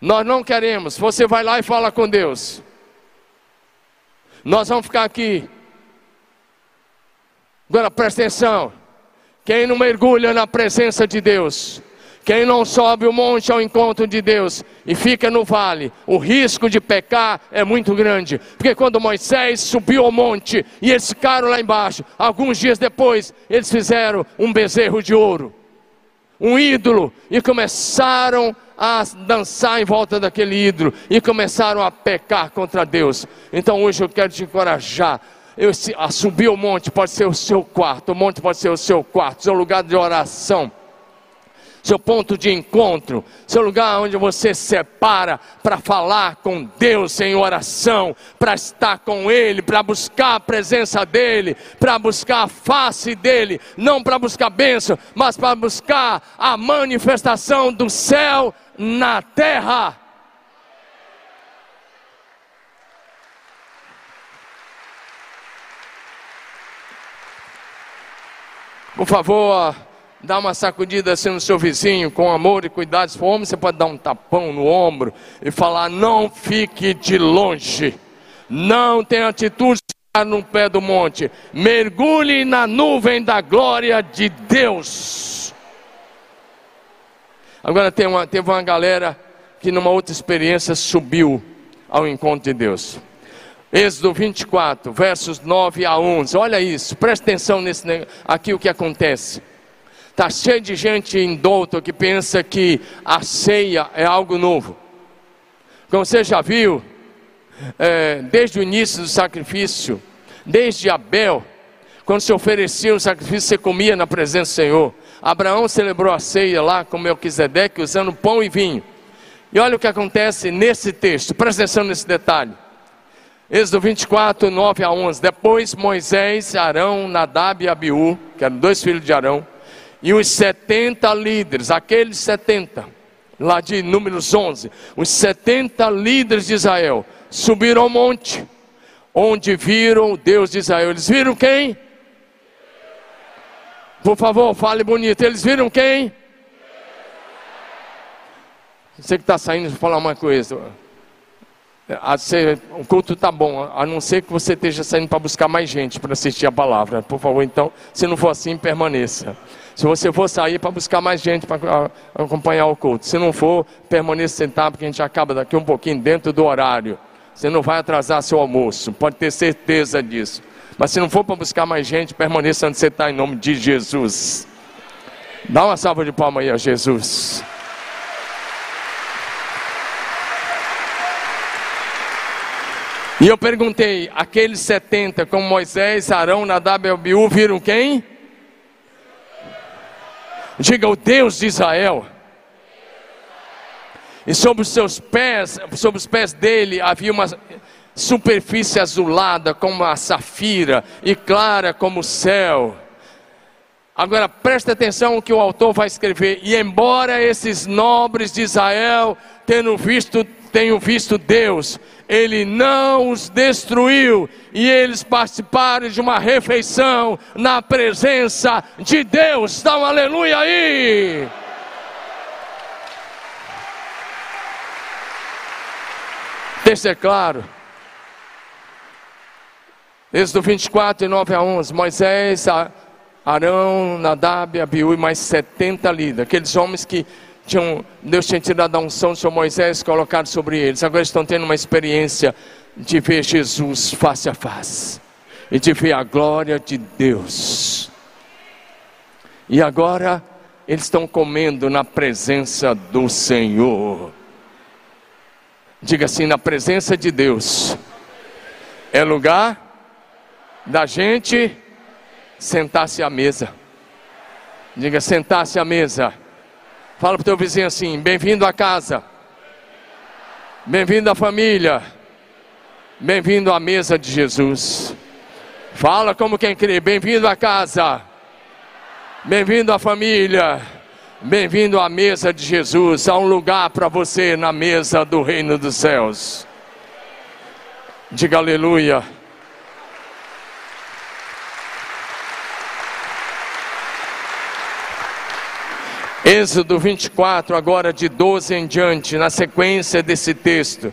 nós não queremos. Você vai lá e fala com Deus. Nós vamos ficar aqui Agora presta atenção: quem não mergulha na presença de Deus, quem não sobe o monte ao encontro de Deus e fica no vale, o risco de pecar é muito grande. Porque quando Moisés subiu ao monte e eles ficaram lá embaixo, alguns dias depois, eles fizeram um bezerro de ouro, um ídolo, e começaram a dançar em volta daquele ídolo. E começaram a pecar contra Deus. Então hoje eu quero te encorajar. Eu, a subir o monte pode ser o seu quarto, o monte pode ser o seu quarto, seu lugar de oração, seu ponto de encontro, seu lugar onde você separa para falar com Deus em oração, para estar com Ele, para buscar a presença dEle, para buscar a face dEle, não para buscar bênção, mas para buscar a manifestação do céu na terra. Por favor, dá uma sacudida assim no seu vizinho, com amor e cuidado. Se for homem, você pode dar um tapão no ombro e falar: não fique de longe, não tenha atitude no pé do monte, mergulhe na nuvem da glória de Deus. Agora tem uma, teve uma galera que numa outra experiência subiu ao encontro de Deus. Êxodo 24, versos 9 a 11. Olha isso, presta atenção nesse aqui o que acontece. Está cheio de gente indouta que pensa que a ceia é algo novo. Como você já viu, é, desde o início do sacrifício, desde Abel, quando se oferecia o sacrifício, você comia na presença do Senhor. Abraão celebrou a ceia lá com Melquisedeque, usando pão e vinho. E olha o que acontece nesse texto, presta atenção nesse detalhe. Êxodo 24, 9 a 11. Depois Moisés, Arão, Nadab e Abiú, que eram dois filhos de Arão, e os 70 líderes, aqueles 70, lá de Números 11, os 70 líderes de Israel, subiram ao monte, onde viram o Deus de Israel. Eles viram quem? Por favor, fale bonito. Eles viram quem? Você que está saindo, vou falar uma coisa. o culto está bom, a não ser que você esteja saindo para buscar mais gente para assistir a palavra. Por favor, então, se não for assim, permaneça. Se você for sair para buscar mais gente para acompanhar o culto, se não for, permaneça sentado, porque a gente acaba daqui um pouquinho dentro do horário. Você não vai atrasar seu almoço, pode ter certeza disso. Mas se não for para buscar mais gente, permaneça onde você está, em nome de Jesus. Dá uma salva de palmas aí a Jesus. E eu perguntei, aqueles 70, como Moisés, Arão, Nadab e Abiú, viram quem? Diga o Deus de Israel. E sobre os seus pés, sobre os pés dele havia uma superfície azulada como a safira e clara como o céu. Agora preste atenção o que o autor vai escrever. E embora esses nobres de Israel tenham visto, tenham visto Deus, ele não os destruiu e eles participaram de uma refeição na presença de Deus. Dá um aleluia aí. Deixa é claro. Êxodo 24, 9 a 11. Moisés, Arão, Nadab, Abiú e mais 70 líderes. Aqueles homens que tinham, Deus tinha tirado a unção do Senhor Moisés, colocado sobre eles. Agora estão tendo uma experiência de ver Jesus face a face e de ver a glória de Deus. E agora eles estão comendo na presença do Senhor. Diga assim: na presença de Deus é lugar da gente sentar-se à mesa. Diga, sentar-se à mesa. Fala para o teu vizinho assim: bem-vindo à casa, bem-vindo à família, bem-vindo à mesa de Jesus. Fala como quem crê: bem-vindo à casa, bem-vindo à família, bem-vindo à mesa de Jesus. Há um lugar para você na mesa do reino dos céus. Diga aleluia. Êxodo 24, agora de 12 em diante, na sequência desse texto.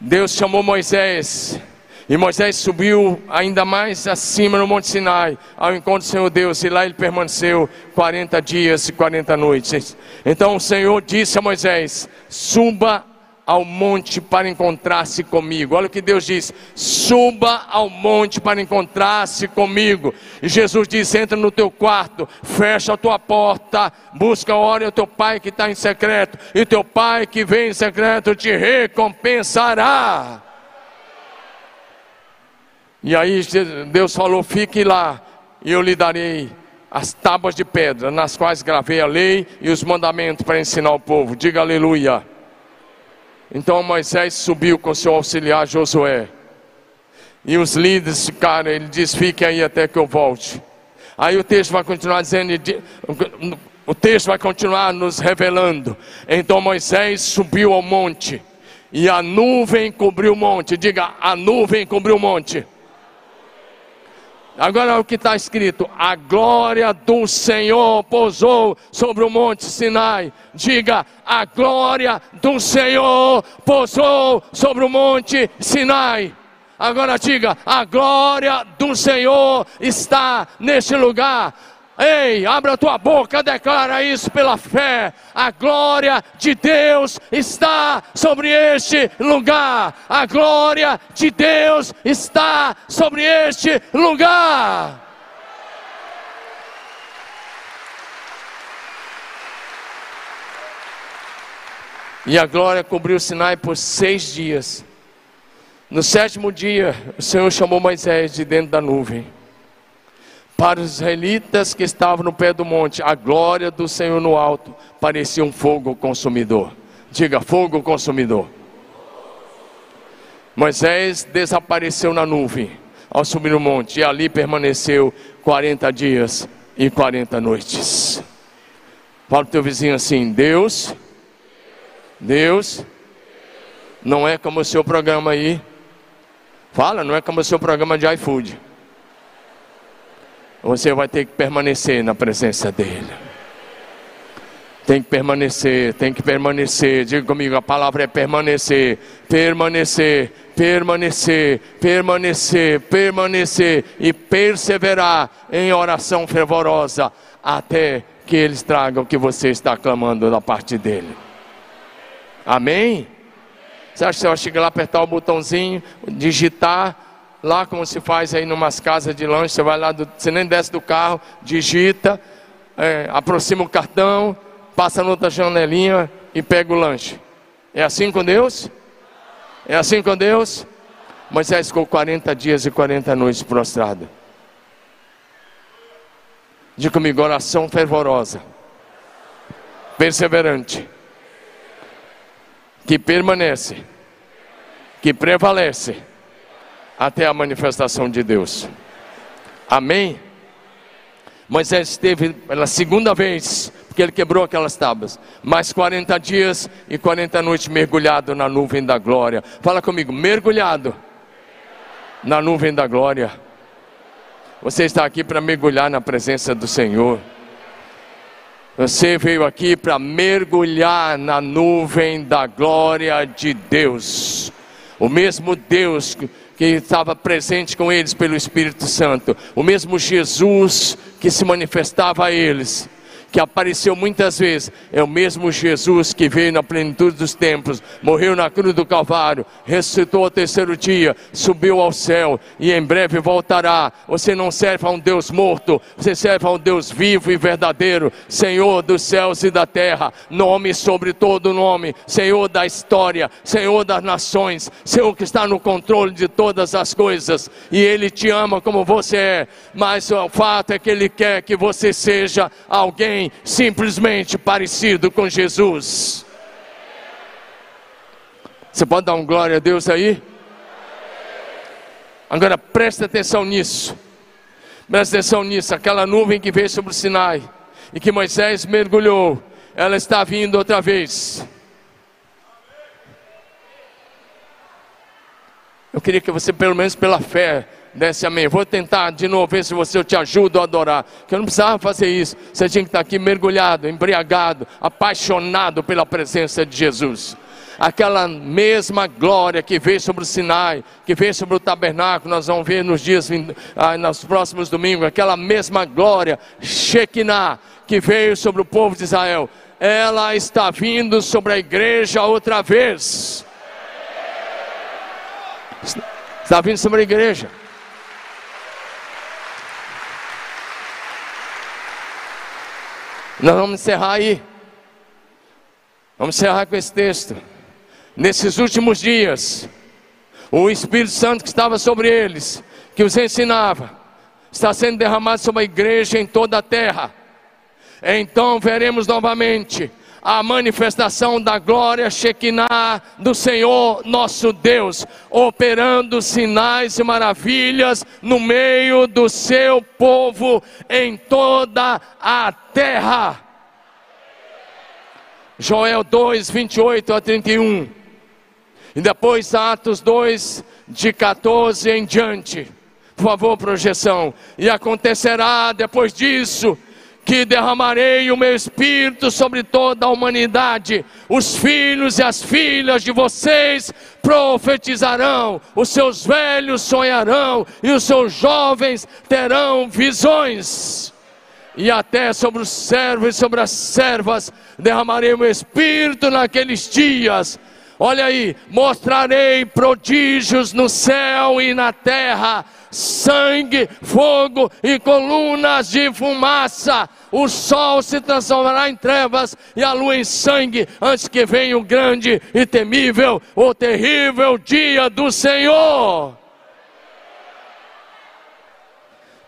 Deus chamou Moisés, e Moisés subiu ainda mais acima no Monte Sinai, ao encontro do Senhor Deus, e lá ele permaneceu 40 dias e 40 noites. Então o Senhor disse a Moisés: Suba ao monte para encontrar-se comigo. Olha o que Deus diz: suba ao monte para encontrar-se comigo. E Jesus diz: entra no teu quarto, fecha a tua porta, busca, ore ao teu pai que está em secreto, e teu pai que vem em secreto te recompensará. E aí Deus falou: fique lá, e eu lhe darei as tábuas de pedra, nas quais gravei a lei e os mandamentos para ensinar o povo. Diga aleluia. Então Moisés subiu com seu auxiliar Josué. E os líderes ficaram, ele diz: fique aí até que eu volte. Aí o texto vai continuar dizendo, o texto vai continuar nos revelando. Então Moisés subiu ao monte, e a nuvem cobriu o monte. Diga, a nuvem cobriu o monte. Agora o que está escrito: a glória do Senhor pousou sobre o monte Sinai. Diga: a glória do Senhor pousou sobre o monte Sinai. Agora diga: a glória do Senhor está neste lugar. Ei, abra a tua boca, declara isso pela fé. A glória de Deus está sobre este lugar. A glória de Deus está sobre este lugar. E a glória cobriu o Sinai por seis dias. No sétimo dia, o Senhor chamou Moisés de dentro da nuvem. Para os israelitas que estavam no pé do monte, a glória do Senhor no alto parecia um fogo consumidor. Diga, fogo consumidor. Moisés desapareceu na nuvem ao subir no monte e ali permaneceu 40 dias e 40 noites. Fala para o teu vizinho assim: Deus, Deus, não é como o seu programa aí. Fala, não é como o seu programa de iFood. Você vai ter que permanecer na presença dEle. Tem que permanecer, tem que permanecer. Diga comigo, a palavra é permanecer, permanecer, permanecer, permanecer, permanecer e perseverar em oração fervorosa até que eles tragam o que você está clamando da parte dele. Amém? Você acha que você vai chegar lá, apertar o botãozinho, digitar, lá como se faz aí numas casas de lanche, você vai lá, do, você nem desce do carro, digita, é, aproxima o cartão, passa na outra janelinha e pega o lanche. É assim com Deus? É assim com Deus? Moisés ficou 40 dias e 40 noites prostrado. Diga comigo, oração fervorosa, perseverante, que permanece, que prevalece até a manifestação de Deus. Amém? Moisés esteve pela segunda vez, porque ele quebrou aquelas tábuas, mais 40 dias e 40 noites mergulhado na nuvem da glória. Fala comigo, mergulhado na nuvem da glória. Você está aqui para mergulhar na presença do Senhor. Você veio aqui para mergulhar na nuvem da glória de Deus. O mesmo Deus que estava presente com eles pelo Espírito Santo, o mesmo Jesus que se manifestava a eles, que apareceu muitas vezes, é o mesmo Jesus que veio na plenitude dos tempos, morreu na cruz do Calvário, ressuscitou ao terceiro dia, subiu ao céu e em breve voltará. Você não serve a um Deus morto, você serve a um Deus vivo e verdadeiro, Senhor dos céus e da terra, nome sobre todo nome, Senhor da história, Senhor das nações, Senhor que está no controle de todas as coisas e Ele te ama como você é, mas o fato é que Ele quer que você seja alguém simplesmente parecido com Jesus. Você pode dar um glória a Deus aí? Agora preste atenção nisso. Preste atenção nisso. Aquela nuvem que veio sobre o Sinai e que Moisés mergulhou, ela está vindo outra vez. Eu queria que você, pelo menos pela fé, Desce amém. Vou tentar de novo ver se você eu te ajudo a adorar. Que eu não precisava fazer isso. Você tinha que estar aqui mergulhado, embriagado, apaixonado pela presença de Jesus. Aquela mesma glória que veio sobre o Sinai, que veio sobre o tabernáculo, nós vamos ver nos dias, ah, nos próximos domingos, aquela mesma glória, Shekinah, que veio sobre o povo de Israel, ela está vindo sobre a igreja outra vez. Está vindo sobre a igreja. Nós vamos encerrar aí. Vamos encerrar com esse texto. Nesses últimos dias, o Espírito Santo que estava sobre eles, que os ensinava, está sendo derramado sobre a igreja em toda a terra. Então veremos novamente a manifestação da glória Shekinah do Senhor nosso Deus, operando sinais e maravilhas no meio do seu povo em toda a terra. Joel 2, 28 a 31. E depois Atos 2, de 14 em diante. Por favor, projeção. E acontecerá depois disso que derramarei o meu espírito sobre toda a humanidade. Os filhos e as filhas de vocês profetizarão, os seus velhos sonharão e os seus jovens terão visões. E até sobre os servos e sobre as servas derramarei o meu espírito naqueles dias. Olha aí, mostrarei prodígios no céu e na terra sangue, fogo e colunas de fumaça. O sol se transformará em trevas e a lua em sangue, antes que venha o grande e temível, o terrível dia do Senhor.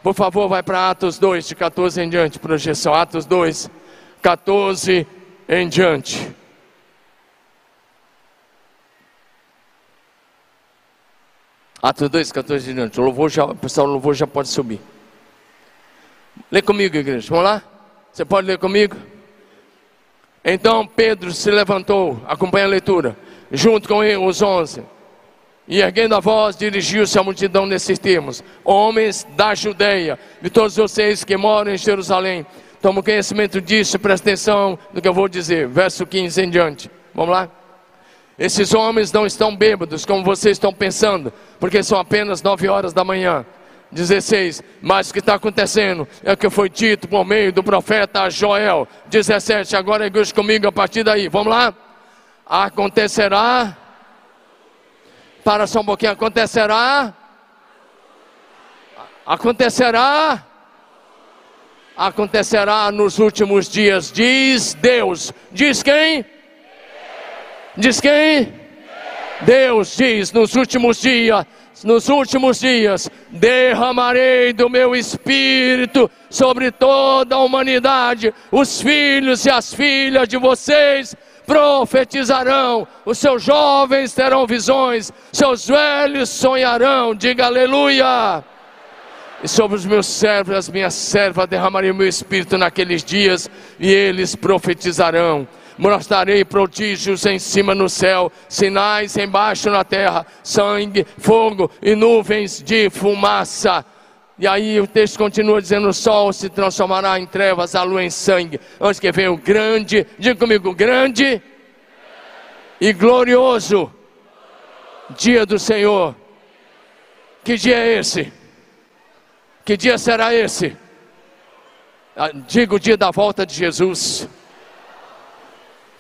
Por favor, vai para Atos 2, de 14 em diante, projeção. Atos 2, 14 em diante. Atos 2, 14 em diante. O louvor já, o pessoal, o louvor já pode subir. Lê comigo, igreja. Vamos lá? Você pode ler comigo? Então Pedro se levantou, acompanha a leitura, junto com ele, os onze, e erguendo a voz, dirigiu-se à multidão nesses termos: Homens da Judeia, e todos vocês que moram em Jerusalém, tomam conhecimento disso, presta atenção no que eu vou dizer, verso 15 em diante. Vamos lá? Esses homens não estão bêbados como vocês estão pensando, porque são apenas nove horas da manhã. 16, mas o que está acontecendo é o que foi dito por meio do profeta Joel. 17, agora é igreja comigo a partir daí. Vamos lá? Acontecerá. Para só um pouquinho. Acontecerá. Acontecerá. Acontecerá nos últimos dias, diz Deus. Diz quem? Diz quem? Deus diz nos últimos dias nos últimos dias derramarei do meu espírito sobre toda a humanidade. Os filhos e as filhas de vocês profetizarão, os seus jovens terão visões, seus velhos sonharão. Diga aleluia. E sobre os meus servos e as minhas servas derramarei o meu espírito naqueles dias e eles profetizarão mostrarei prodígios em cima no céu, sinais embaixo na terra, sangue, fogo e nuvens de fumaça. E aí o texto continua dizendo: o sol se transformará em trevas, a lua em sangue. Antes que venha o grande, diga comigo, grande e glorioso dia do Senhor. Que dia é esse? Que dia será esse? Ah, diga o dia da volta de Jesus.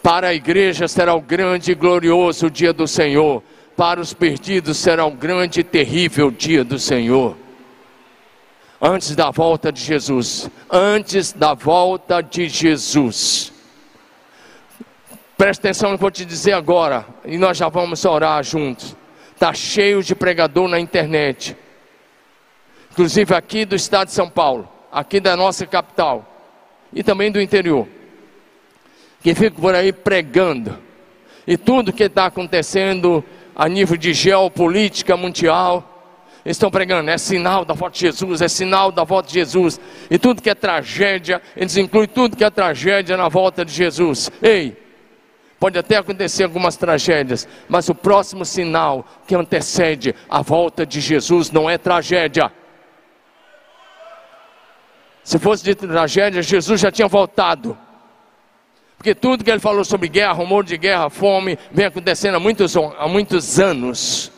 Para a igreja será o grande e glorioso dia do Senhor. Para os perdidos será o grande e terrível dia do Senhor. Antes da volta de Jesus. Antes da volta de Jesus. Presta atenção eu vou te dizer agora. E nós já vamos orar juntos. Está cheio de pregador na internet. Inclusive aqui do estado de São Paulo. Aqui da nossa capital. E também do interior que ficam por aí pregando. E tudo que está acontecendo a nível de geopolítica mundial, estão pregando, é sinal da volta de Jesus, é sinal da volta de Jesus. E tudo que é tragédia, eles incluem tudo que é tragédia na volta de Jesus. Ei, pode até acontecer algumas tragédias, mas o próximo sinal que antecede a volta de Jesus não é tragédia. Se fosse de tragédia, Jesus já tinha voltado. Porque tudo que ele falou sobre guerra, rumor de guerra, fome, vem acontecendo há muitos, há muitos anos.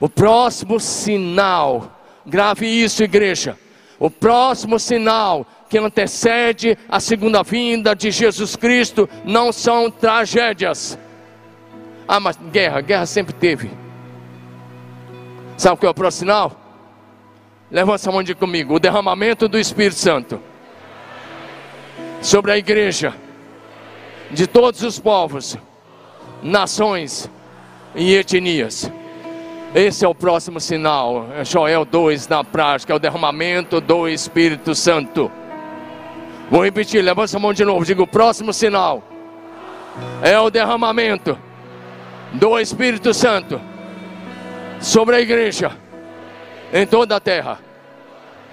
O próximo sinal, grave isso, igreja. O próximo sinal que antecede a segunda vinda de Jesus Cristo não são tragédias. Ah, mas guerra, guerra sempre teve. Sabe o que é o próximo sinal? Levanta a mão de comigo. O derramamento do Espírito Santo sobre a igreja de todos os povos, nações e etnias. Esse é o próximo sinal, é Joel 2 na prática, é o derramamento do Espírito Santo. Vou repetir, levanta a mão de novo, digo: o próximo sinal é o derramamento do Espírito Santo sobre a igreja em toda a terra.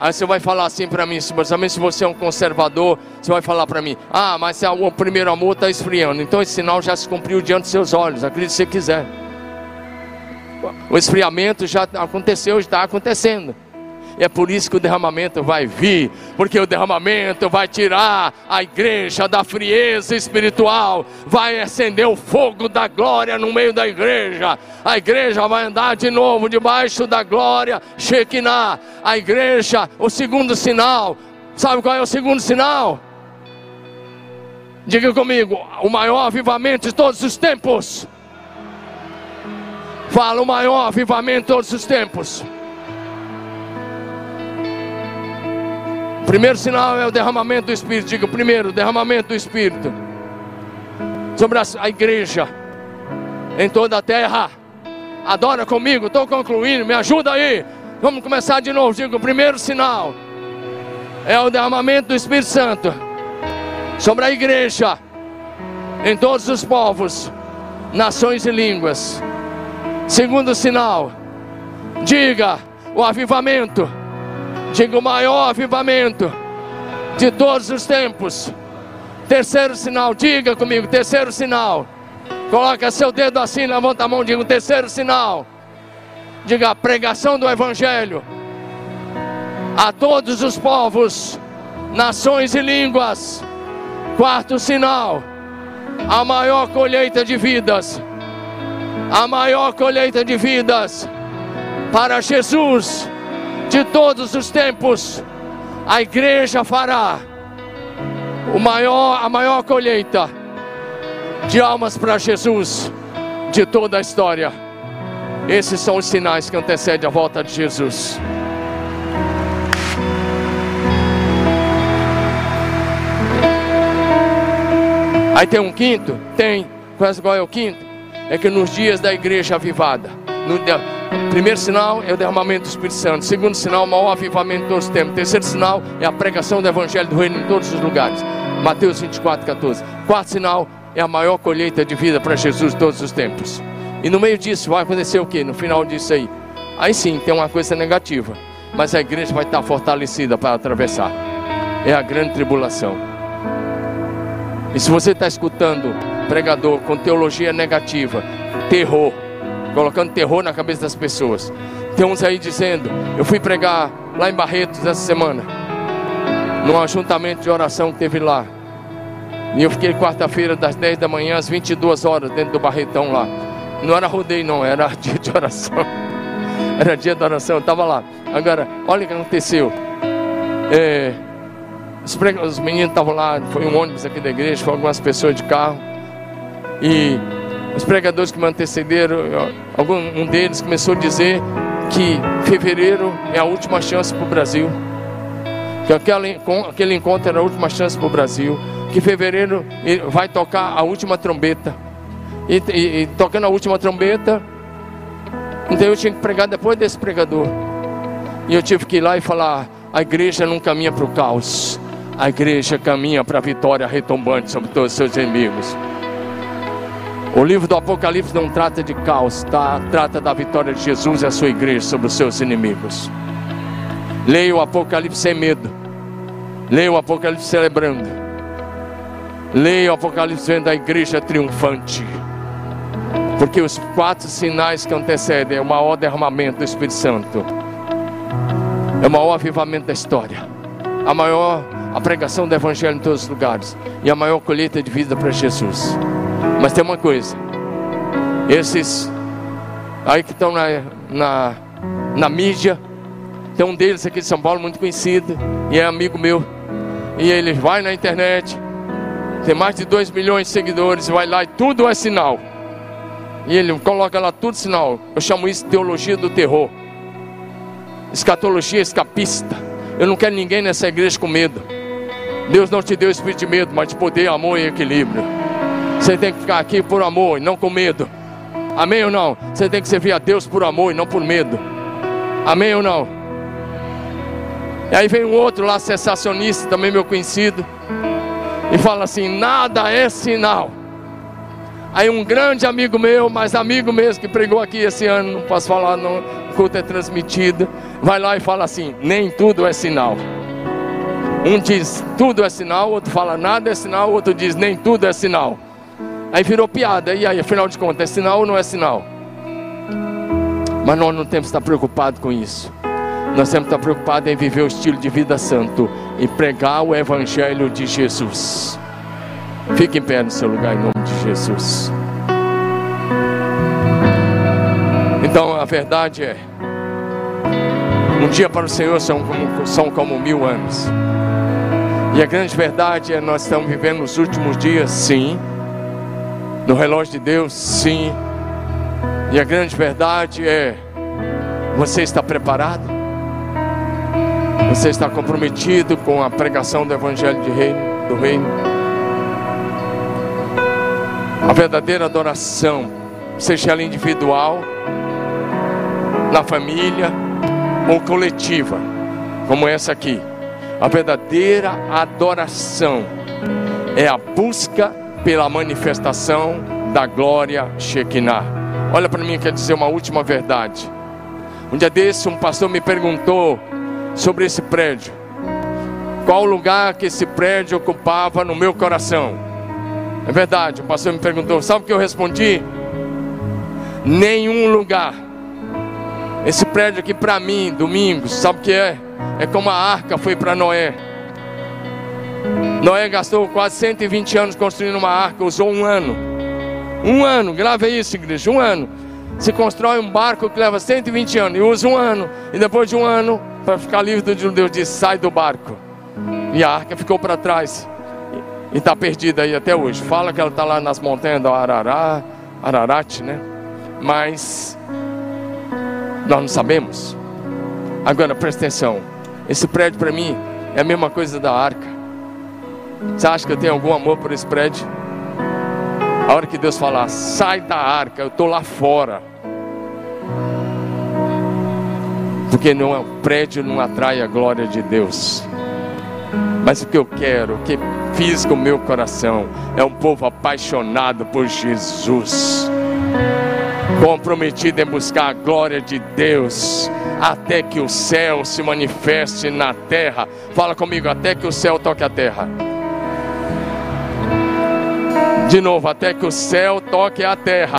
Aí você vai falar assim para mim, principalmente se você é um conservador, você vai falar para mim: Ah, mas o primeiro amor está esfriando. Então esse sinal já se cumpriu diante dos seus olhos, acredite se quiser. O esfriamento já aconteceu, está acontecendo. É por isso que o derramamento vai vir, porque o derramamento vai tirar a igreja da frieza espiritual, vai acender o fogo da glória no meio da igreja. A igreja vai andar de novo debaixo da glória Shekinah. A igreja, o segundo sinal, sabe qual é o segundo sinal? Diga comigo, o maior avivamento de todos os tempos. Fala o maior avivamento de todos os tempos Primeiro sinal é o derramamento do Espírito. Diga primeiro, derramamento do Espírito sobre a igreja em toda a terra. Adora comigo, estou concluindo, me ajuda aí. Vamos começar de novo. Diga o primeiro sinal é o derramamento do Espírito Santo sobre a igreja em todos os povos, nações e línguas. Segundo sinal, diga o avivamento, diga o maior avivamento de todos os tempos. Terceiro sinal, diga comigo, terceiro sinal. Coloca seu dedo assim, levanta a mão, diga terceiro sinal. Diga a pregação do Evangelho a todos os povos, nações e línguas. Quarto sinal, a maior colheita de vidas, a maior colheita de vidas para Jesus de todos os tempos. A igreja fará o maior, a maior colheita de almas para Jesus de toda a história. Esses são os sinais que antecedem a volta de Jesus. Aí tem um quinto? Tem. Qual é o quinto? É que nos dias da igreja avivada, no, primeiro sinal é o derramamento do Espírito Santo. Segundo sinal, o maior avivamento de todos os tempos. Terceiro sinal é a pregação do Evangelho do Reino em todos os lugares. Mateus 24, 14. Quarto sinal é a maior colheita de vida para Jesus de todos os tempos. E no meio disso vai acontecer o que? No final disso aí. Aí sim tem uma coisa negativa. Mas a igreja vai estar fortalecida para atravessar. É a grande tribulação. E se você está escutando pregador com teologia negativa, terror, colocando terror na cabeça das pessoas, tem uns aí dizendo: Eu fui pregar lá em Barretos essa semana, num ajuntamento de oração que teve lá. E eu fiquei quarta-feira, das 10 da manhã às 22 horas, dentro do Barretão lá. Não era rodeio, não, era dia de oração. Era dia de oração, eu estava lá. Agora, olha o que aconteceu. É, os, os meninos estavam lá, foi um ônibus aqui da igreja, foram algumas pessoas de carro. E os pregadores que me antecederam, algum, um deles começou a dizer que fevereiro é a última chance para o Brasil. Que aquele, aquele encontro era a última chance para o Brasil. Que fevereiro vai tocar a última trombeta. E, e, e tocando a última trombeta, então eu tinha que pregar depois desse pregador. E eu tive que ir lá e falar: a igreja não caminha para o caos a igreja caminha para a vitória retombante sobre todos os seus inimigos. O livro do Apocalipse não trata de caos, tá? trata da vitória de Jesus e a sua igreja sobre os seus inimigos. Leia o Apocalipse sem medo. Leia o Apocalipse celebrando. Leia o Apocalipse vendo a igreja triunfante. Porque os quatro sinais que antecedem é o maior derramamento do Espírito Santo. É o maior avivamento da história. A maior a pregação do Evangelho em todos os lugares e a maior colheita de vida para Jesus. Mas tem uma coisa: esses aí que estão na, na, na mídia, tem um deles aqui de São Paulo muito conhecido e é amigo meu. E ele vai na internet, tem mais de 2 milhões de seguidores, vai lá e tudo é sinal. E ele coloca lá tudo sinal. Eu chamo isso de teologia do terror. Escatologia escapista. Eu não quero ninguém nessa igreja com medo. Deus não te deu espírito de medo, mas de poder, amor e equilíbrio. Você tem que ficar aqui por amor e não com medo. Amém ou não? Você tem que servir a Deus por amor e não por medo. Amém ou não? E aí vem um outro lá, sensacionista, também meu conhecido, e fala assim: nada é sinal. Aí um grande amigo meu, mas amigo mesmo que pregou aqui esse ano, não posso falar, não, o culto é transmitido, vai lá e fala assim: nem tudo é sinal. Um diz tudo é sinal, outro fala nada é sinal, outro diz nem tudo é sinal. Aí virou piada. E aí, afinal de contas, é sinal ou não é sinal? Mas nós não temos que estar preocupados com isso. Nós temos que estar preocupados em viver o estilo de vida santo e pregar o Evangelho de Jesus. Fique em pé no seu lugar em nome de Jesus. Então a verdade é: um dia para o Senhor são como, são como mil anos. E a grande verdade é nós estamos vivendo os últimos dias, sim. No relógio de Deus, sim. E a grande verdade é você está preparado? Você está comprometido com a pregação do Evangelho de reino, do Reino? A verdadeira adoração, seja ela individual, na família ou coletiva, como essa aqui. A verdadeira adoração é a busca pela manifestação da glória Shekinah. Olha para mim, quer dizer uma última verdade. Um dia desse, um pastor me perguntou sobre esse prédio. Qual o lugar que esse prédio ocupava no meu coração? É verdade, o pastor me perguntou. Sabe o que eu respondi? Nenhum lugar. Esse prédio aqui para mim, domingo, sabe o que é? É como a arca foi para Noé. Noé gastou quase 120 anos construindo uma arca, usou um ano. Um ano, grave isso, igreja, um ano. Se constrói um barco que leva 120 anos e usa um ano, e depois de um ano, para ficar livre do judeu, diz: sai do barco. E a arca ficou para trás e está perdida aí até hoje. Fala que ela está lá nas montanhas do Arará, Ararat, né? Mas nós não sabemos. Agora presta atenção: esse prédio para mim é a mesma coisa da arca. Você acha que eu tenho algum amor por esse prédio? A hora que Deus falar, sai da arca, eu estou lá fora. Porque não é o prédio não atrai a glória de Deus. Mas o que eu quero, o que fiz com o meu coração, é um povo apaixonado por Jesus, comprometido em buscar a glória de Deus, até que o céu se manifeste na terra. Fala comigo, até que o céu toque a terra. De novo, até que o céu toque a terra.